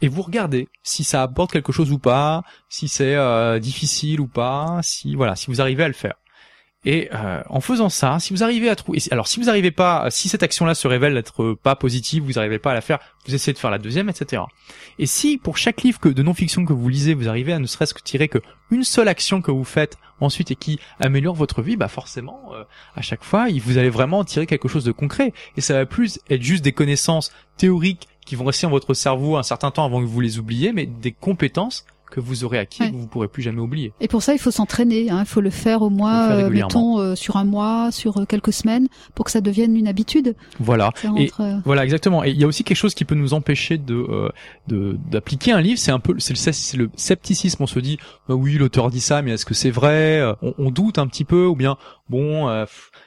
Et vous regardez si ça apporte quelque chose ou pas, si c'est euh, difficile ou pas, si voilà, si vous arrivez à le faire. Et euh, en faisant ça, si vous arrivez à trouver, alors si vous n'arrivez pas, si cette action-là se révèle être pas positive, vous n'arrivez pas à la faire, vous essayez de faire la deuxième, etc. Et si pour chaque livre de non-fiction que vous lisez, vous arrivez à ne serait-ce que tirer que une seule action que vous faites ensuite et qui améliore votre vie, bah forcément, euh, à chaque fois, vous allez vraiment tirer quelque chose de concret. Et ça va plus être juste des connaissances théoriques qui vont rester dans votre cerveau un certain temps avant que vous les oubliez, mais des compétences que vous aurez acquis et Ouais. que vous pourrez plus jamais oublier. Et pour ça, il faut s'entraîner. hein. Il faut le faire au moins, faire euh, mettons, euh, sur un mois, sur euh, quelques semaines, pour que ça devienne une habitude. Voilà. Et euh, Voilà, exactement. Et il y a aussi quelque chose qui peut nous empêcher de euh, de d'appliquer un livre. C'est un peu, c'est le, scepticisme. On se dit, bah oui, l'auteur dit ça, mais est-ce que c'est vrai? On, on doute un petit peu, ou bien bon, euh,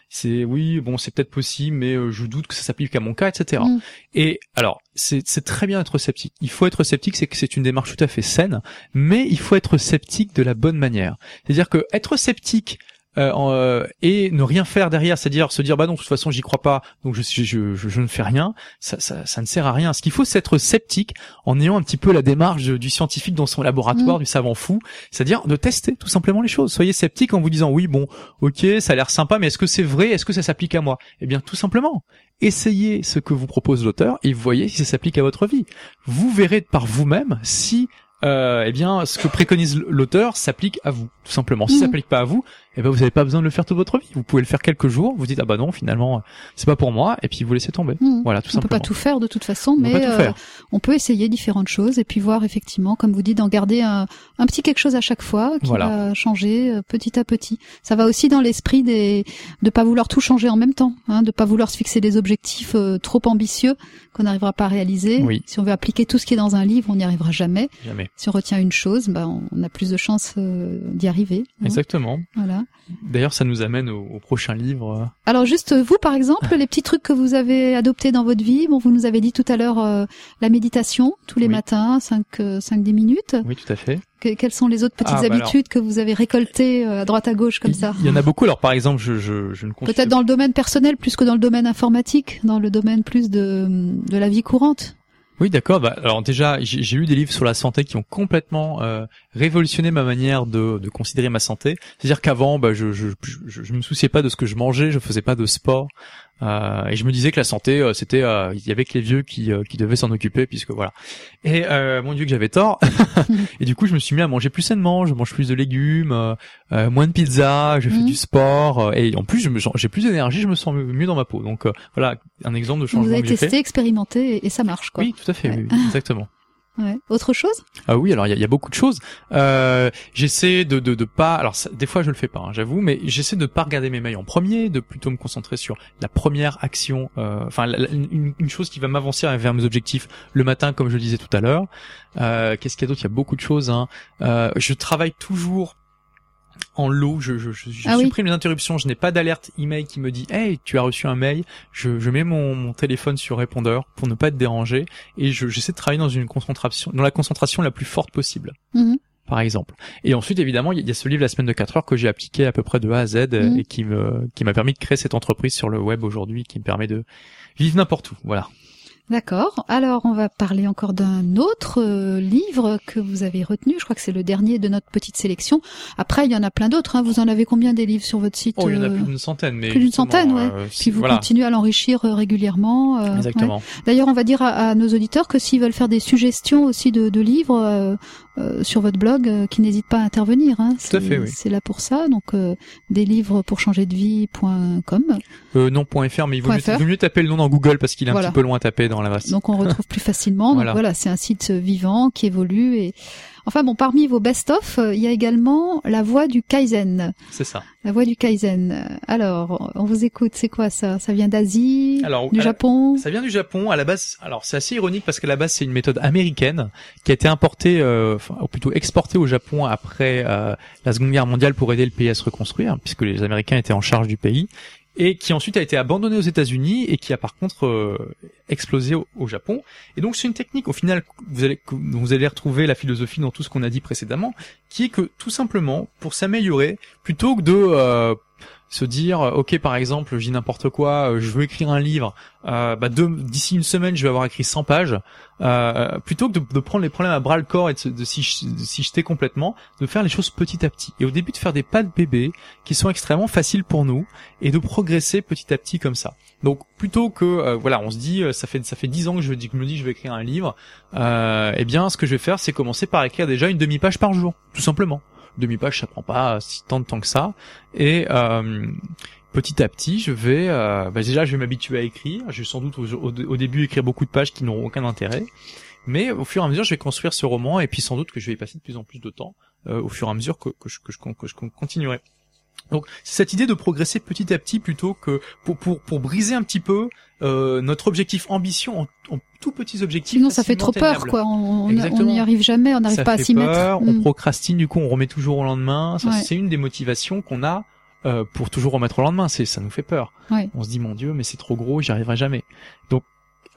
c'est oui, bon, c'est peut-être possible, mais euh, je doute que ça s'applique à mon cas, etc. Mm. Et alors, c'est c'est très bien d'être sceptique. Il faut être sceptique, c'est que c'est une démarche tout à fait saine, mais il faut être sceptique de la bonne manière. C'est-à-dire que être sceptique euh, euh, et ne rien faire derrière, c'est-à-dire se dire bah non, de toute façon j'y crois pas, donc je, je, je, je ne fais rien, ça, ça, ça ne sert à rien. Ce qu'il faut, c'est être sceptique en ayant un petit peu la démarche du scientifique dans son laboratoire, Mm. du savant fou, c'est-à-dire de tester tout simplement les choses. Soyez sceptique en vous disant oui bon, ok, ça a l'air sympa, mais est-ce que c'est vrai? Est-ce que ça s'applique à moi? Eh bien tout simplement, essayez ce que vous propose l'auteur et voyez si ça s'applique à votre vie. Vous verrez par vous-même si euh, eh bien, ce que préconise l'auteur s'applique à vous, tout simplement. Si ça Mhm. s'applique pas à vous, eh ben, vous n'avez pas besoin de le faire toute votre vie. Vous pouvez le faire quelques jours, vous dites ah bah non, finalement, c'est pas pour moi, et puis vous laissez tomber. hmm. Voilà, tout on peut simplement. pas tout faire de toute façon, On peut mais euh, on peut essayer différentes choses et puis voir effectivement, comme vous dites, d'en garder un, un petit quelque chose à chaque fois qui Voilà. va changer euh, petit à petit. Ça va aussi dans l'esprit des de pas vouloir tout changer en même temps, hein, de pas vouloir se fixer des objectifs euh, trop ambitieux qu'on n'arrivera pas à réaliser. Oui. Si on veut appliquer tout ce qui est dans un livre, on n'y arrivera jamais. Jamais. Si on retient une chose, bah, on a plus de chances euh, d'y arriver. hein. Exactement. Voilà. D'ailleurs, ça nous amène au, au prochain livre. Alors juste euh, vous par exemple, les petits trucs que vous avez adoptés dans votre vie, bon vous nous avez dit tout à l'heure euh, la méditation tous les Oui. matins, 5 5 10 minutes. Oui, tout à fait. Que- quelles sont les autres petites Ah, bah habitudes que vous avez récoltées euh, à droite à gauche comme il, ça il y en a beaucoup. Alors, par exemple, je, je, je ne Peut-être dans le domaine personnel plus que dans le domaine informatique, dans le domaine plus de de la vie courante. Oui, d'accord. Bah, alors déjà, j'ai lu des livres sur la santé qui ont complètement euh, révolutionné ma manière de, de considérer ma santé. C'est-à-dire qu'avant, bah, je, je me souciais pas de ce que je mangeais, je faisais pas de sport, euh, et je me disais que la santé, euh, c'était, euh, il y avait que les vieux qui, euh, qui devaient s'en occuper, puisque voilà. Et euh, mon Dieu que j'avais tort. *laughs* et du coup, je me suis mis à manger plus sainement. Je mange plus de légumes, moins de pizza, je fais Mhm. du sport, euh, et en plus, j'ai plus d'énergie, je me sens mieux dans ma peau. Donc euh, voilà, un exemple de Vous changement avez j'ai fait. testé, expérimenté et, et ça marche quoi. Oui, tout à fait, Ouais. oui, exactement. Ouais. Autre chose? Ah oui, alors il y a, beaucoup de choses. Euh, j'essaie de, de de pas, alors des fois je le fais pas, hein, j'avoue, mais j'essaie de pas regarder mes mails en premier, de plutôt me concentrer sur la première action, euh, enfin la- une, une chose qui va m'avancer vers mes objectifs le matin, comme je le disais tout à l'heure. Euh, Qu'est-ce qu'il y a d'autre? Il y a beaucoup de choses. Hein. Euh, je travaille toujours en lot, je, je, je, je Ah oui. supprime les interruptions, je n'ai pas d'alerte email qui me dit Hey, tu as reçu un mail, je, je mets mon, mon téléphone sur répondeur pour ne pas être dérangé et je- j'essaie de travailler dans une concentration, dans la concentration la plus forte possible Mhm. par exemple. Et ensuite, évidemment, il y a- ce livre La semaine de 4 heures que j'ai appliqué à peu près de A à Z euh, Mhm. et qui me qui m'a permis de créer cette entreprise sur le web aujourd'hui, qui me permet de vivre n'importe où. Voilà. D'accord. Alors, on va parler encore d'un autre euh, livre que vous avez retenu. Je crois que c'est le dernier de notre petite sélection. Après, il y en a plein d'autres. hein. Vous en avez combien des livres sur votre site Oh, il y en a euh, plus d'une centaine, mais plus d'une centaine, ouais. euh, Puis vous voilà. continuez à l'enrichir régulièrement. euh, ouais. Exactement. D'ailleurs, on va dire à, à nos auditeurs que s'ils veulent faire des suggestions aussi de, de livres sur votre blog, qu'ils n'hésitent pas à intervenir. Hein. Tout à fait, oui. C'est là pour ça. Donc, des livres pour changer de vie.com. Euh, non, point .fr, mais il vaut mieux, il vaut mieux taper le nom dans Google parce qu'il est Voilà. un petit peu loin à taper dans Donc on retrouve plus facilement. Donc Voilà. voilà, c'est un site vivant qui évolue et enfin bon, parmi vos best-of, euh, il y a également la voix du Kaizen. C'est ça. La voix du Kaizen. Euh, Alors, on vous écoute. C'est quoi ça? Ça vient d'Asie, du la- Japon? Ça vient du Japon. À la base, alors c'est assez ironique parce qu'à la base c'est une méthode américaine qui a été importée, euh, enfin, ou plutôt exportée au Japon après euh, la Seconde Guerre mondiale pour aider le pays à se reconstruire, puisque les Américains étaient en charge du pays, et qui ensuite a été abandonnée aux États-Unis et qui a par contre euh, explosé au, Japon. Et donc c'est une technique au final vous allez vous allez retrouver la philosophie dans tout ce qu'on a dit précédemment, qui est que tout simplement pour s'améliorer, plutôt que de euh, se dire euh, ok par exemple dis n'importe quoi euh, je veux écrire un livre euh, bah, d'ici une semaine je vais avoir écrit 100 pages. Euh, plutôt que de, prendre les problèmes à bras le corps et de, s'y s'y jeter complètement de faire les choses petit à petit. Et au début de faire des pas de bébé qui sont extrêmement faciles pour nous et de progresser petit à petit comme ça. Donc plutôt que euh, voilà on se dit ça fait ça fait 10 ans que je, me dis je vais écrire un livre eh bien ce que je vais faire c'est commencer par écrire déjà une demi page par jour tout simplement demi-page, ça prend pas si tant de temps que ça. Et euh, petit à petit, je vais, euh, bah déjà, je vais m'habituer à écrire. Je vais sans doute au, début écrire beaucoup de pages qui n'auront aucun intérêt. Mais au fur et à mesure, je vais construire ce roman et puis sans doute que je vais y passer de plus en plus de temps euh, au fur et à mesure que, que, je, que, je, que je continuerai. Donc c'est cette idée de progresser petit à petit plutôt que pour pour, pour briser un petit peu euh, notre objectif ambition en, en tout petits objectifs. Sinon, ça fait trop peur, quoi. On n'y arrive jamais, on n'arrive pas à s'y mettre. peur, On Mm. procrastine, du coup, on remet toujours au lendemain. Ouais. C'est une des motivations qu'on a euh, pour toujours remettre au lendemain. C'est ça nous fait peur. Ouais. On se dit mon Dieu, mais c'est trop gros, j'y arriverai jamais. Donc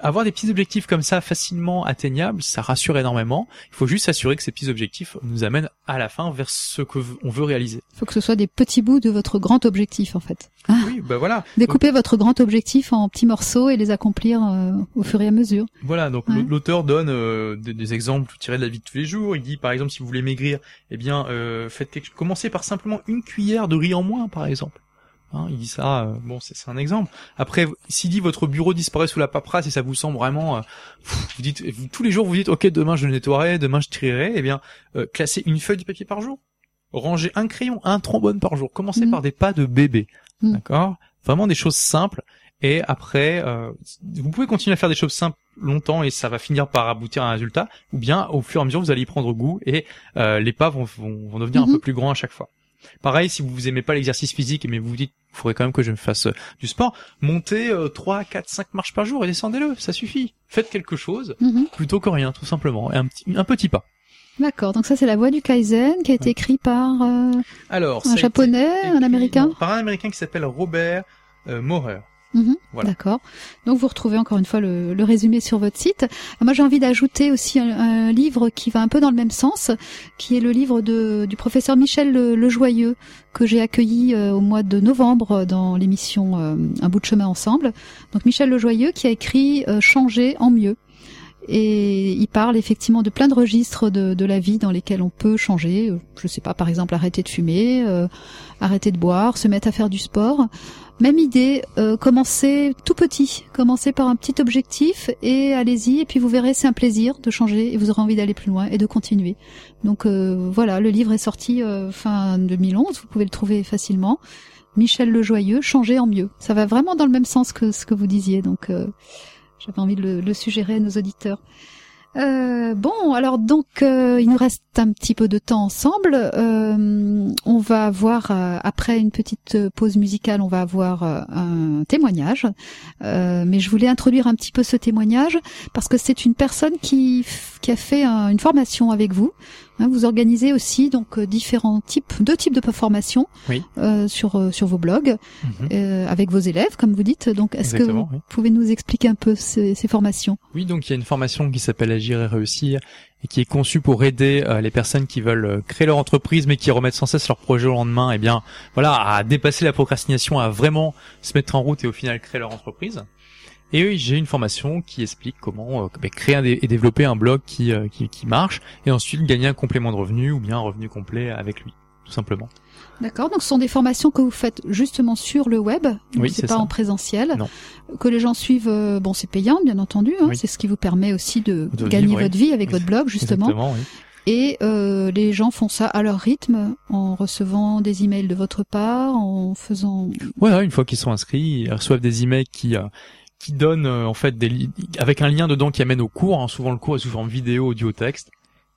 avoir des petits objectifs comme ça facilement atteignables, ça rassure énormément. Il faut juste s'assurer que ces petits objectifs nous amènent à la fin vers ce que on veut réaliser. Il faut que ce soit des petits bouts de votre grand objectif, en fait. Oui, bah voilà. Découper votre grand objectif en petits morceaux et les accomplir euh, au fur et à mesure. Voilà, donc Ouais. l'auteur donne euh, des, des exemples tirés de la vie de tous les jours. Il dit par exemple si vous voulez maigrir, eh bien euh, faites quelque... commencez par simplement une cuillère de riz en moins par exemple. Hein, il dit ça, euh, bon c'est un exemple. Après, s'il dit votre bureau disparaît sous la paperasse et ça vous semble vraiment, euh, vous dites vous- tous les jours vous dites ok demain je nettoierai, demain je trierai, eh bien euh, classez une feuille de papier par jour, rangez un crayon, un trombone par jour. Commencez Mhm. par des pas de bébé, Mhm. d'accord? Vraiment des choses simples. Et après, euh, vous pouvez continuer à faire des choses simples longtemps et ça va finir par aboutir à un résultat, ou bien au fur et à mesure vous allez y prendre goût et euh, les pas vont, vont, vont devenir un peu plus grands à chaque fois. Pareil, si vous aimez pas l'exercice physique, mais vous vous dites, il faudrait quand même que je me fasse euh, du sport, montez euh, 3, 4, 5 marches par jour et descendez-le, ça suffit. Faites quelque chose Mhm. plutôt que rien, tout simplement, et un petit, un petit pas. D'accord. Donc ça, c'est la voix du Kaizen qui a été écrit par euh, Alors, un été japonais, un américain. non, Par un américain qui s'appelle Robert euh, Maurer. Mhm, Voilà. D'accord. Donc vous retrouvez encore une fois le, le résumé sur votre site. Moi j'ai envie d'ajouter aussi un, un livre qui va un peu dans le même sens, qui est le livre de, du professeur Michel Le, Lejoyeux que j'ai accueilli euh, au mois de novembre dans l'émission euh, Un bout de chemin ensemble. Donc Michel Lejoyeux qui a écrit euh, Changer en mieux. Et il parle effectivement de plein de registres de, de la vie dans lesquels on peut changer. Euh, Je sais pas, par exemple, arrêter de fumer, euh, arrêter de boire, se mettre à faire du sport. Même idée, euh, commencez tout petit, commencez par un petit objectif et allez-y. Et puis vous verrez, c'est un plaisir de changer et vous aurez envie d'aller plus loin et de continuer. Donc euh, voilà, le livre est sorti euh, fin 2011. Vous pouvez le trouver facilement. Michel Lejoyeux, changer en mieux. Ça va vraiment dans le même sens que ce que vous disiez. Donc euh, j'avais envie de le, le suggérer à nos auditeurs. Euh, bon, alors donc euh, il nous reste un petit peu de temps ensemble. Euh, on va avoir après une petite pause musicale, on va avoir un témoignage. Mais je voulais introduire un petit peu ce témoignage parce que c'est une personne qui a fait un- une formation avec vous. Hein, vous organisez aussi donc euh, différents types, deux types de formations Oui. euh, sur euh, sur vos blogs Mhm. euh, avec vos élèves, comme vous dites. Donc, est-ce que vous oui. pouvez nous expliquer un peu ces, ces formations? Oui, donc il y a une formation qui s'appelle Agir et réussir et qui est conçue pour aider euh, les personnes qui veulent euh, créer leur entreprise mais qui remettent sans cesse leur projet au lendemain, et bien voilà, à dépasser la procrastination, à vraiment se mettre en route et au final créer leur entreprise. Et j'ai une formation qui explique comment euh, bah, créer un et développer un blog qui, euh, qui qui marche et ensuite gagner un complément de revenu ou bien un revenu complet avec lui, tout simplement. D'accord. Donc, ce sont des formations que vous faites justement sur le web. Oui, c'est pas ça. en présentiel. Non. Que les gens suivent. euh, bon, c'est payant, bien entendu. hein. Oui. C'est ce qui vous permet aussi de, De gagner vivre, oui. votre vie avec votre blog, justement. Exactement, oui. Et euh, les gens font ça à leur rythme, en recevant des emails de votre part, en faisant. Ouais, une fois qu'ils sont inscrits, ils reçoivent des emails qui euh, qui donnent euh, en fait des avec un lien dedans qui amène au cours. hein. Souvent le cours est forme vidéo, audio, texte,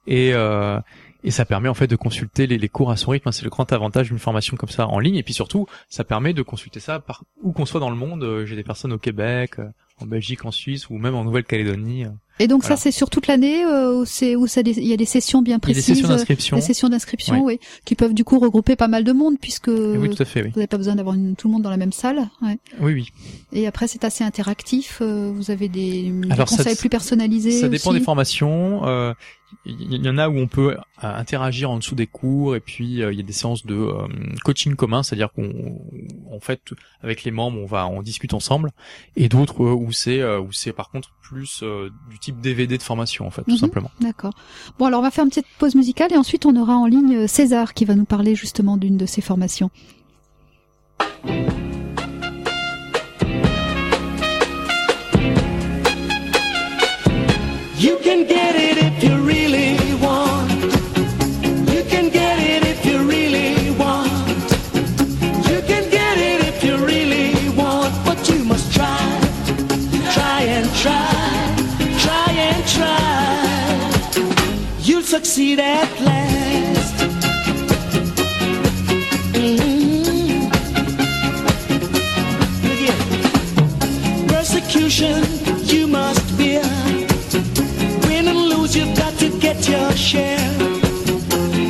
et euh, et ça permet en fait de consulter les, cours à son rythme. C'est le grand avantage d'une formation comme ça en ligne. Et puis surtout, ça permet de consulter ça par où qu'on soit dans le monde. Euh, J'ai des personnes au Québec, euh, en Belgique, en Suisse ou même en Nouvelle-Calédonie. euh. Et donc ça, c'est sur toute l'année, euh, où c'est où ça, il y a des sessions bien Il y a des précises. sessions d'inscription. Des sessions d'inscription, oui, qui peuvent du coup regrouper pas mal de monde, puisque Et Oui, vous tout à fait. Oui, n'avez pas besoin d'avoir tout le monde dans la même salle. Ouais. oui, oui. Et après, c'est assez interactif. euh, vous avez des, des Alors, ça- conseils plus personnalisés. Ça dépend aussi. des formations. euh, Il y en a où on peut euh, interagir en dessous des cours et puis euh, il y a des séances de euh, coaching commun, c'est-à-dire qu'on, en fait, avec les membres, on va, on discute ensemble. Et d'autres où c'est, où c'est par contre plus du type DVD de formation en fait, tout Mhm. simplement. D'accord. Bon, alors on va faire une petite pause musicale et ensuite on aura en ligne César qui va nous parler justement d'une de ces formations. You can get it if you really succeed at last. Mhm. Look. Persecution you must bear. Win and lose, you've got to get your share.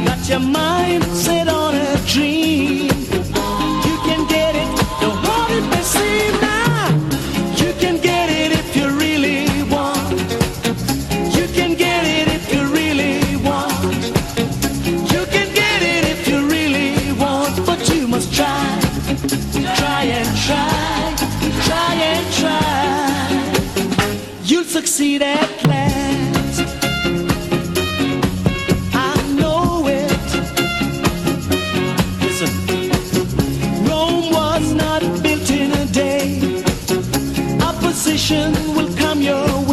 Got your mind You'll succeed at last. I know it. Listen, Rome was not built in a day. Opposition will come your way,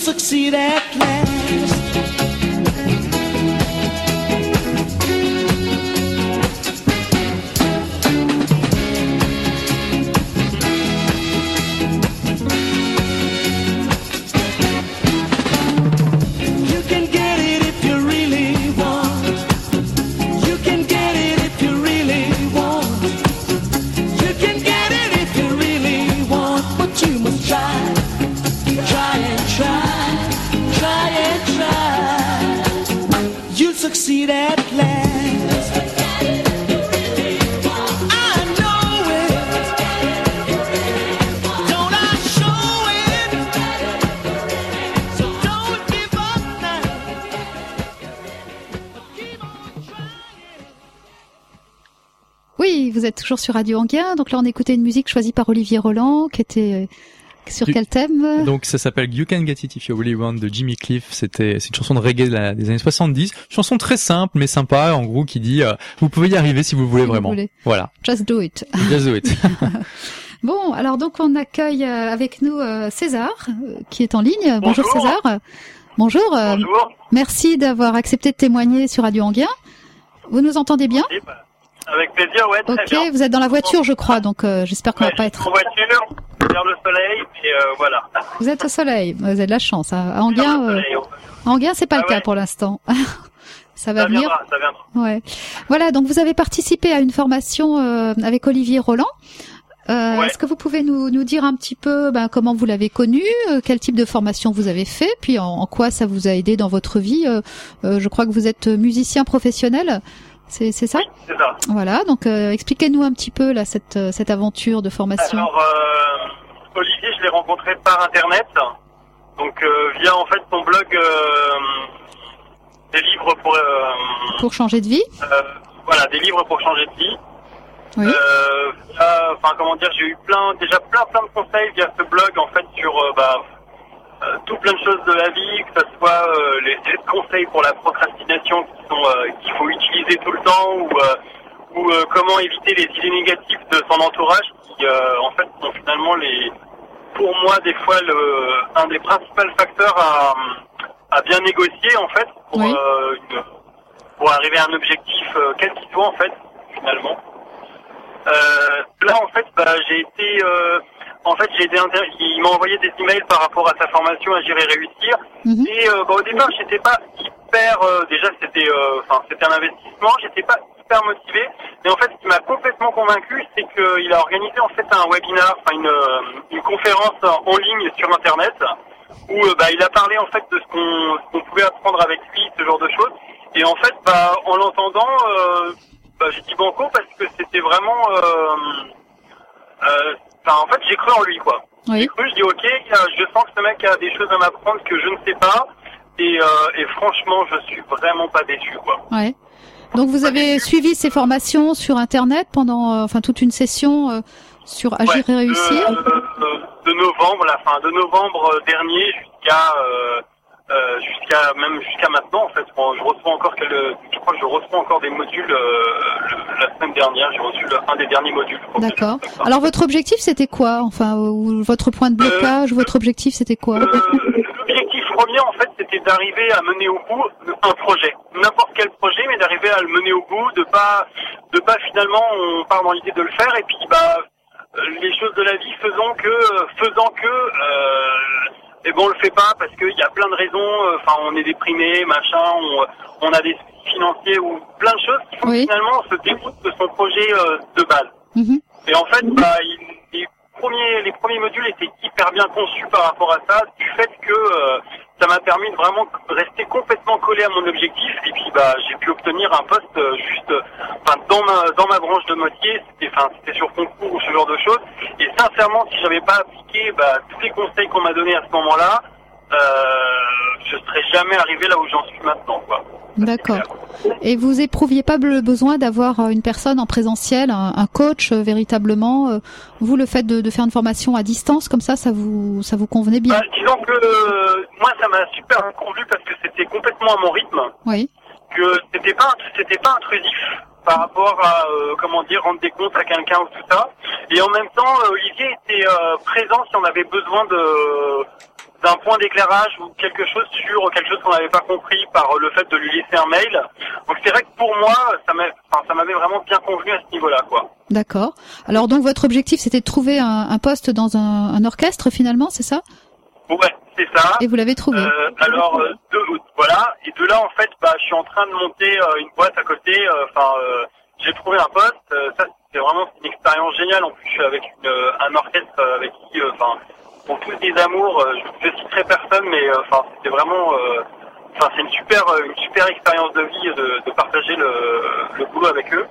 succeed at toujours sur Radio Anguien. Donc là, on écoutait une musique choisie par Olivier Roland, qui était euh, sur Du- quel thème? Donc ça s'appelle You Can Get It If You Really Want de Jimmy Cliff. C'était c'est une chanson de reggae de la- des années 70. Chanson très simple mais sympa en gros qui dit euh, vous pouvez y arriver si vous voulez Si vous vraiment. voulez. Voilà. Just do it. Just do it. *laughs* *laughs* Bon, alors donc on accueille euh, avec nous euh, César, qui est en ligne. Bonjour, Bonjour. César. Bonjour. Bonjour. merci d'avoir accepté de témoigner sur Radio Anguien. Vous nous entendez bien? Oui, bah, Avec plaisir, ouais, très Ok, bien. vous êtes dans la voiture, je crois, donc euh, j'espère qu'on Ouais, va pas être. En voiture, vers le soleil, et euh, voilà. Vous êtes au soleil, vous avez de la chance. hein. À Anguien, euh, Anguien, c'est pas Ah le cas ouais. pour l'instant. *laughs* Ça va Ça venir. viendra, ça viendra. Ouais. Voilà, donc vous avez participé à une formation euh, avec Olivier Roland. Ouais. Est-ce que vous pouvez nous, nous dire un petit peu ben, comment vous l'avez connu, quel type de formation vous avez fait, puis en, en quoi ça vous a aidé dans votre vie Je crois que vous êtes musicien professionnel, c'est ça C'est ça. Voilà, donc euh, expliquez-nous un petit peu là cette, euh, cette aventure de formation. Alors, euh, Olivier, je l'ai rencontré par Internet. Donc, euh, via, en fait, son blog des livres pour... Pour changer de vie voilà, des livres pour changer de vie. Oui. Via- Enfin, comment dire, j'ai eu plein, déjà plein, plein de conseils via ce blog, en fait, sur bah, euh, tout plein de choses de la vie, que ce soit euh, les, conseils pour la procrastination qui sont euh, qu'il faut utiliser tout le temps, ou, ou comment éviter les idées négatives de son entourage, qui en fait sont finalement les, pour moi, des fois le, un des principaux facteurs à, à bien négocier, en fait, pour, Oui. une- pour arriver à un objectif, quel qu'il soit, en fait, finalement. Là, en fait, bah, j'ai été, en fait, j'ai été, inter- il m'a envoyé des emails par rapport à sa formation à Gérer Réussir. Mhm. Et euh, bah, au départ, j'étais pas hyper, euh, déjà, c'était, euh, enfin, c'était un investissement. J'étais pas hyper motivé. Mais en fait, ce qui m'a complètement convaincu, c'est qu'il a organisé en fait un webinar, enfin une, euh, une conférence en ligne sur Internet, où euh, bah, il a parlé en fait de ce qu'on, ce qu'on pouvait apprendre avec lui, ce genre de choses. Et en fait, bah, en l'entendant, euh, bah, j'ai dit banco parce que c'était vraiment, euh, euh, enfin, en fait, j'ai cru en lui, quoi. J'ai Oui. cru, je dis ok, je sens que ce mec a des choses à m'apprendre que je ne sais pas. Et, euh, et franchement, je suis vraiment pas déçu, quoi. Ouais. Donc vous avez suivi ces formations sur Internet pendant, euh, enfin toute une session euh, sur Agir Ouais, et réussir. De, de- de novembre, la fin de novembre euh, dernier jusqu'à euh, euh, jusqu'à même jusqu'à maintenant en fait. Bon, je reçois encore quel- je crois que je reçois encore des modules euh, le- la semaine dernière. J'ai reçu le- un des derniers modules. D'accord. Alors votre objectif c'était quoi? Enfin, ou votre point de blocage, votre objectif c'était quoi? Euh, L'objectif premier, en fait, c'était d'arriver à mener au bout un projet, n'importe quel projet, mais d'arriver à le mener au bout, de pas, de pas finalement, on part dans l'idée de le faire, et puis bah, euh, les choses de la vie faisant que, euh, faisant que, euh, et bon, on le fait pas parce qu'il y a plein de raisons. euh, Enfin, on est déprimé, machin, on, on a des soucis financiers ou plein de choses qui font Oui. finalement on se dégoûte de son projet euh, de base. Mhm. Et en fait, bah, il- les premiers, les premiers modules étaient hyper bien conçus par rapport à ça, du fait que euh, ça m'a permis de vraiment rester complètement collé à mon objectif. Et puis, bah, j'ai pu obtenir un poste euh, juste, euh, dans ma dans ma branche de métier. C'était, c'était sur concours ou ce genre de choses. Et sincèrement, si j'avais pas appliqué bah, tous les conseils qu'on m'a donnés à ce moment-là, euh, je serais jamais arrivé là où j'en suis maintenant, quoi. D'accord. Et vous éprouviez pas le besoin d'avoir euh, une personne en présentiel, un, un coach euh, véritablement euh, Vous, le fait de, de faire une formation à distance comme ça, ça vous ça vous convenait bien? Bah, disons que euh, moi, ça m'a super convenu parce que c'était complètement à mon rythme. Oui. que c'était pas c'était pas intrusif par rapport à euh, comment dire rendre des comptes à quelqu'un ou tout ça et en même temps Olivier était euh, présent si on avait besoin de d'un point d'éclairage ou quelque chose sur quelque chose qu'on n'avait pas compris par le fait de lui laisser un mail. Donc c'est vrai que pour moi ça enfin, m'avait vraiment bien convenu à ce niveau là quoi. D'accord. Alors donc votre objectif c'était de trouver un, un poste dans un, un orchestre finalement, c'est ça? Ouais c'est ça. Et vous l'avez trouvé. Euh, alors euh, de, voilà. Et de là en fait bah je suis en train de monter euh, une boîte à côté euh, enfin euh, j'ai trouvé un poste. Euh, ça c'est vraiment une expérience géniale. En plus je suis avec une, euh, un orchestre avec qui euh, enfin tous des amours euh, je, je citerai personne mais euh, enfin c'était vraiment euh, enfin c'est une super une super expérience de vie de, de partager le, le boulot avec eux.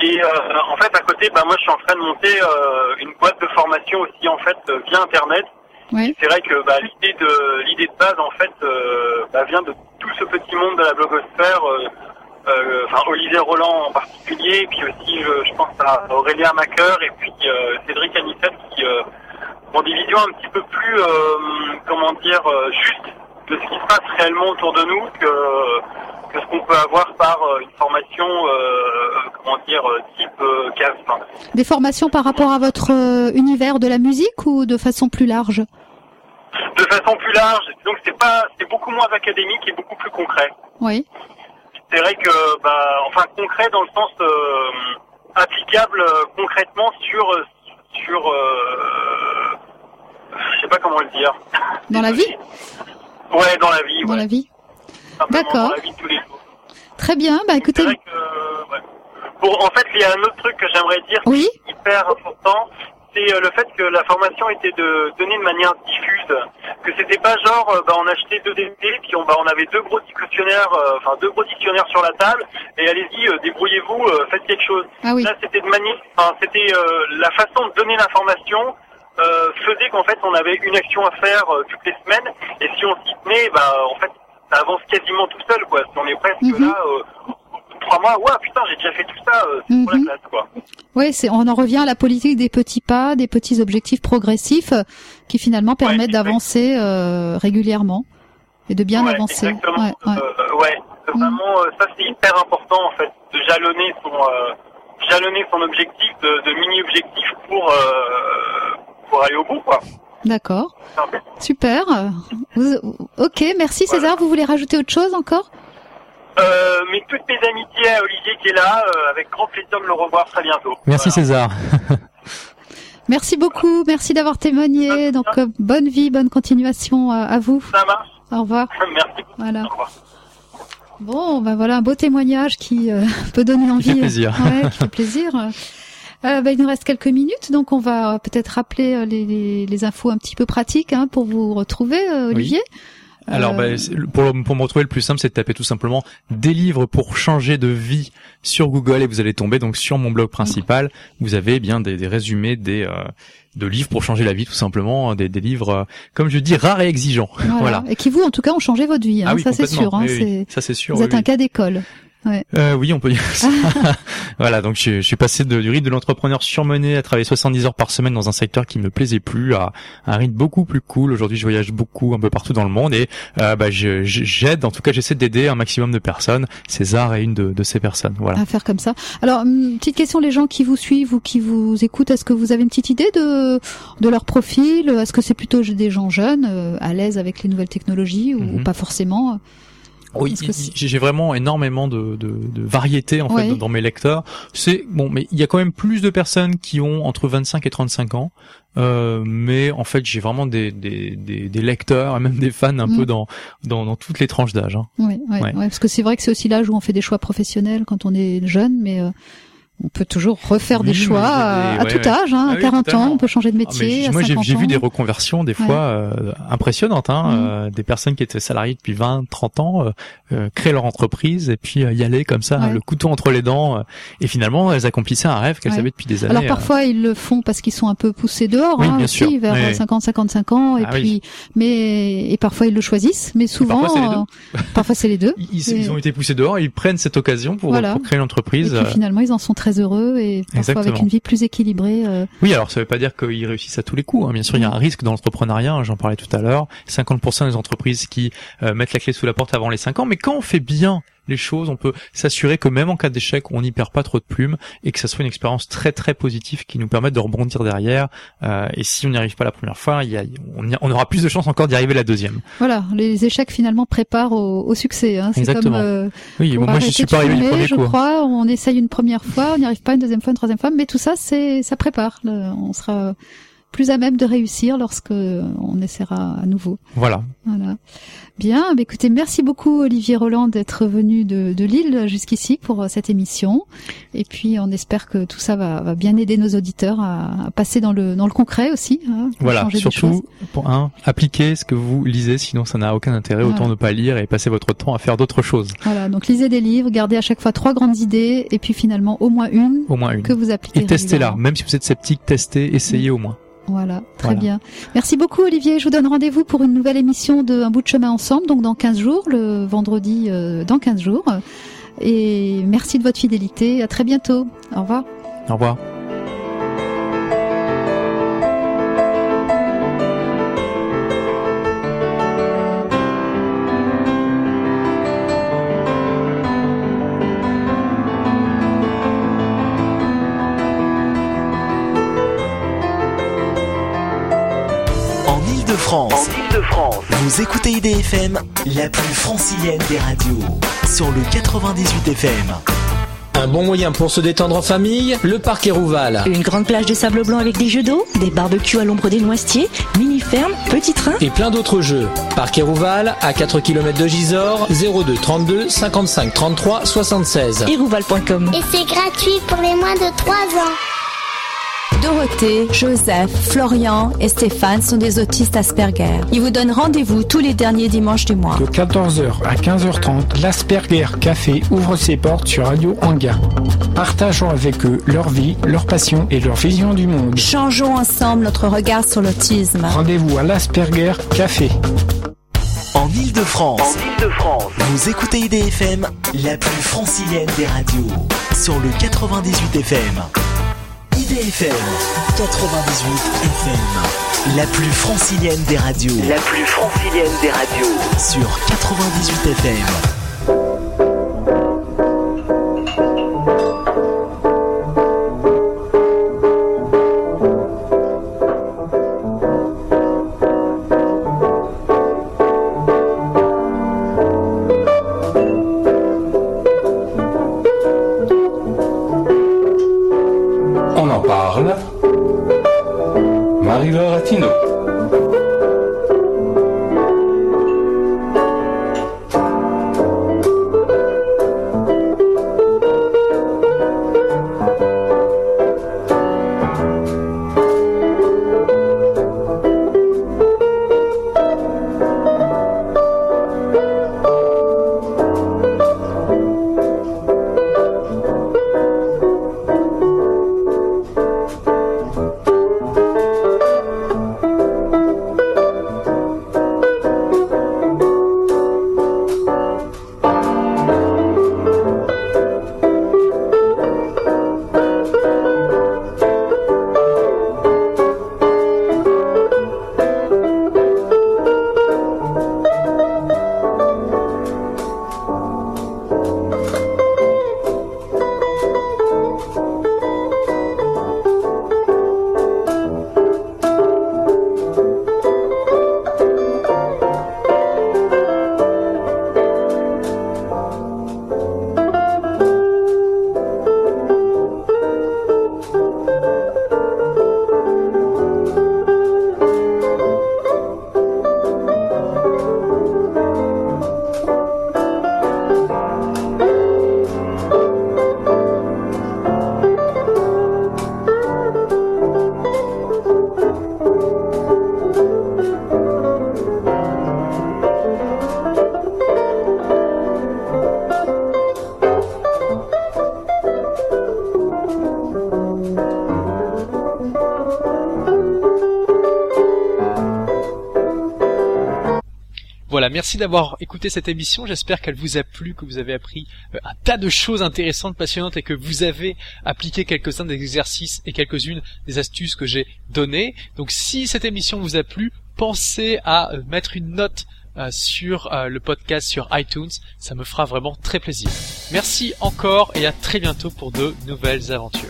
Et euh, en fait à côté, bah moi je suis en train de monter euh, une boîte de formation aussi en fait via internet. Oui. C'est vrai que bah, l'idée de l'idée de base en fait euh, bah, vient de tout ce petit monde de la blogosphère. Enfin Olivier Roland en particulier, et puis aussi je, je pense à Aurélien Macker et puis Cédric Anissette qui ont des visions un petit peu plus euh, comment dire euh, justes de ce qui se passe réellement autour de nous que que ce qu'on peut avoir par euh, une formation comment dire type CAF. Enfin, Des formations par rapport à votre univers de la musique ou de façon plus large? De façon plus large, donc c'est pas c'est beaucoup moins académique et beaucoup plus concret. Oui. c'est vrai que, bah, enfin, concret dans le sens euh, applicable euh, concrètement sur, sur, euh, sais pas comment le dire. Dans la vie Ouais, dans la vie, Dans ouais. la vie. D'accord. Dans la vie de tous les jours. Très bien. Bah écoutez. que, ouais. Pour, en fait, il y a un autre truc que j'aimerais dire Oui. qui est hyper important, c'est euh, le fait que la formation était de donner de manière diffuse, que c'était pas genre, euh, bah, on achetait deux DVD, puis on, bah, on avait deux gros dictionnaires, euh, enfin deux gros dictionnaires sur la table, et allez-y, euh, débrouillez-vous, euh, faites quelque chose. Ah oui. Là, c'était de manière, enfin, c'était la façon de donner l'information euh, faisait qu'en fait, on avait une action à faire euh, toutes les semaines, et si on s'y tenait, bah, en fait, ça avance quasiment tout seul, quoi. On est presque Mhm. là, euh, trois mois, ouais, putain, j'ai déjà fait tout ça, euh, c'est pour la Mhm. classe, quoi. Oui, c'est on en revient à la politique des petits pas, des petits objectifs progressifs euh, qui finalement permettent d'avancer euh, régulièrement et de bien Ouais, avancer. Exactement. Ouais, ouais. Euh, Vraiment, ça c'est hyper important en fait, de jalonner son, euh, jalonner son objectif, de, de mini-objectif pour, euh, pour aller au bout, quoi. D'accord. Super. Vous- ok, merci Voilà. César. Vous voulez rajouter autre chose encore? Euh, mais toutes mes amitiés à Olivier qui est là, euh, avec grand plaisir de le revoir très bientôt. Merci Voilà. César. *laughs* Merci beaucoup. Merci d'avoir témoigné. Donc euh, bonne vie, bonne continuation à, à vous. Ça marche. Au revoir. *laughs* Merci. Voilà. Au revoir. Bon, ben voilà un beau témoignage qui euh, *laughs* peut donner envie. fait plaisir. Ouais, qui fait plaisir. Euh, ben, il nous reste quelques minutes, donc on va peut-être rappeler euh, les, les, les infos un petit peu pratiques hein, pour vous retrouver, euh, Olivier. Alors, Euh, bah, pour, pour me retrouver, le plus simple, c'est de taper tout simplement des livres pour changer de vie sur Google et vous allez tomber donc sur mon blog principal. Vous avez eh bien des, des résumés des euh, de livres pour changer la vie, tout simplement, hein, des, des livres, euh, comme je dis, rares et exigeants. *laughs* voilà. voilà. Et qui vous, en tout cas, ont changé votre vie. Hein, ah oui, ça c'est sûr. Hein, Oui, oui. c'est- Ça c'est sûr. Vous êtes un cas d'école. Euh, oui, on peut dire ça. *laughs* voilà, donc je, je suis passé de, du rythme de l'entrepreneur surmené à travailler 70 heures par semaine dans un secteur qui me plaisait plus à un rythme beaucoup plus cool. Aujourd'hui, je voyage beaucoup un peu partout dans le monde et euh, bah, je- je- j'aide, en tout cas, j'essaie d'aider un maximum de personnes. César est une de, de ces personnes. Voilà. à faire comme ça. Alors, hum, petite question, les gens qui vous suivent ou qui vous écoutent, est-ce que vous avez une petite idée de de leur profil? Est-ce que c'est plutôt des gens jeunes, euh, à l'aise avec les nouvelles technologies ou, Mhm. ou pas forcément? Oui, que c'est- j'ai vraiment énormément de, de, de variété en Ouais. fait dans mes lecteurs. C'est bon, mais il y a quand même plus de personnes qui ont entre 25 et 35 ans. Euh, mais en fait, j'ai vraiment des, des, des, des lecteurs et même des fans un Mm. peu dans, dans dans toutes les tranches d'âge. hein. Oui, Ouais. ouais, parce que c'est vrai que c'est aussi l'âge où on fait des choix professionnels quand on est jeune, mais euh, on peut toujours refaire Oui, des choix à, tout âge. Hein, Ah à oui, 40 ans, totalement. on peut changer de Ah, métier. à moi, j'ai 50 vu ans. des reconversions des Ouais. fois euh, impressionnantes, hein, Mm. euh, des personnes qui étaient salariées depuis 20, 30 ans, euh, euh, créer leur entreprise et puis euh, y aller comme ça, Ouais. le couteau entre les dents. euh, et finalement, elles accomplissaient un rêve qu'elles avaient depuis des années. Alors parfois ils le font parce qu'ils sont un peu poussés dehors, Oui, hein, bien aussi, sûr. vers Oui. 50-55 ans, et Ah oui. puis mais et parfois ils le choisissent, mais souvent parfois, c'est les deux. *laughs* Ils, ont été poussés dehors, et ils prennent cette occasion pour, Voilà. pour créer une Et puis finalement ils en sont très heureux et parfois avec une vie plus équilibrée. euh, Oui, alors ça veut pas dire qu'ils réussissent à tous les coups. hein. Bien sûr, il y a un risque dans l'entrepreneuriat, hein, j'en parlais tout à l'heure. 50% des entreprises qui euh, mettent la clé sous la porte avant les 5 ans. Mais quand on fait bien les choses, on peut s'assurer que même en cas d'échec, on n'y perd pas trop de plumes et que ça soit une expérience très très positive qui nous permette de rebondir derrière. Euh, et si on n'y arrive pas la première fois, il y a, on, y- on aura plus de chances encore d'y arriver la deuxième. Voilà, les échecs finalement préparent au, au succès. Hein. Comme Exactement. euh, Oui, moi je suis pas arrivé du premier je coup. crois. On essaye une première fois, on n'y arrive pas une deuxième fois, une troisième fois, mais tout ça, c'est ça prépare. On sera plus à même de réussir lorsque on essaiera à nouveau. Voilà. Voilà. Bien, bah écoutez, merci beaucoup Olivier Roland d'être venu de, de Lille jusqu'ici pour euh, cette émission. Et puis on espère que tout ça va, va bien aider nos auditeurs à, à passer dans le dans le concret aussi. hein, Voilà, surtout pour un, appliquez ce que vous lisez, sinon ça n'a aucun intérêt. Autant ne pas lire et passer votre temps à faire d'autres choses. Voilà, donc lisez des livres, gardez à chaque fois trois grandes idées et puis finalement au moins une Au moins une. que vous appliquez. Et testez-la. Même si vous êtes sceptique, testez, essayez au moins. Voilà, très Voilà. bien. Merci beaucoup Olivier. Je vous donne rendez-vous pour une nouvelle émission de Un bout de chemin ensemble, donc dans 15 jours, le vendredi euh, dans 15 jours. Et merci de votre fidélité. À très bientôt. Au revoir. Au revoir. Ile-de-France, vous écoutez IDFM, la plus francilienne des radios, sur le 98 FM. Un bon moyen pour se détendre en famille, le parc Hérouval. Une grande plage de sable blanc avec des jeux d'eau, des barbecues à l'ombre des noisetiers, mini-ferme, petit train. Et plein d'autres jeux. Parc Hérouval, à 4 km de Gisors, 02 32 55 33 76. Irouval.com. Et c'est gratuit pour les moins de 3 ans. Dorothée, Joseph, Florian et Stéphane sont des autistes Asperger. Ils vous donnent rendez-vous tous les derniers dimanches du mois. De 14h à 15h30, l'Asperger Café ouvre ses portes sur Radio Anga. Partageons avec eux leur vie, leur passion et leur vision du monde. Changeons ensemble notre regard sur l'autisme. Rendez-vous à l'Asperger Café. En Ile-de-France, vous écoutez IDFM, la plus francilienne des radios, sur le 98 FM. IDFM 98 FM, la plus francilienne des radios. La plus francilienne des radios, sur 98 FM. Merci d'avoir écouté cette émission. J'espère qu'elle vous a plu, que vous avez appris euh, un tas de choses intéressantes, passionnantes et que vous avez appliqué quelques-uns des exercices et quelques-unes des astuces que j'ai données. Donc si cette émission vous a plu, pensez à euh, mettre une note euh, sur le podcast sur iTunes. Ça me fera vraiment très plaisir. Merci encore et à très bientôt pour de nouvelles aventures.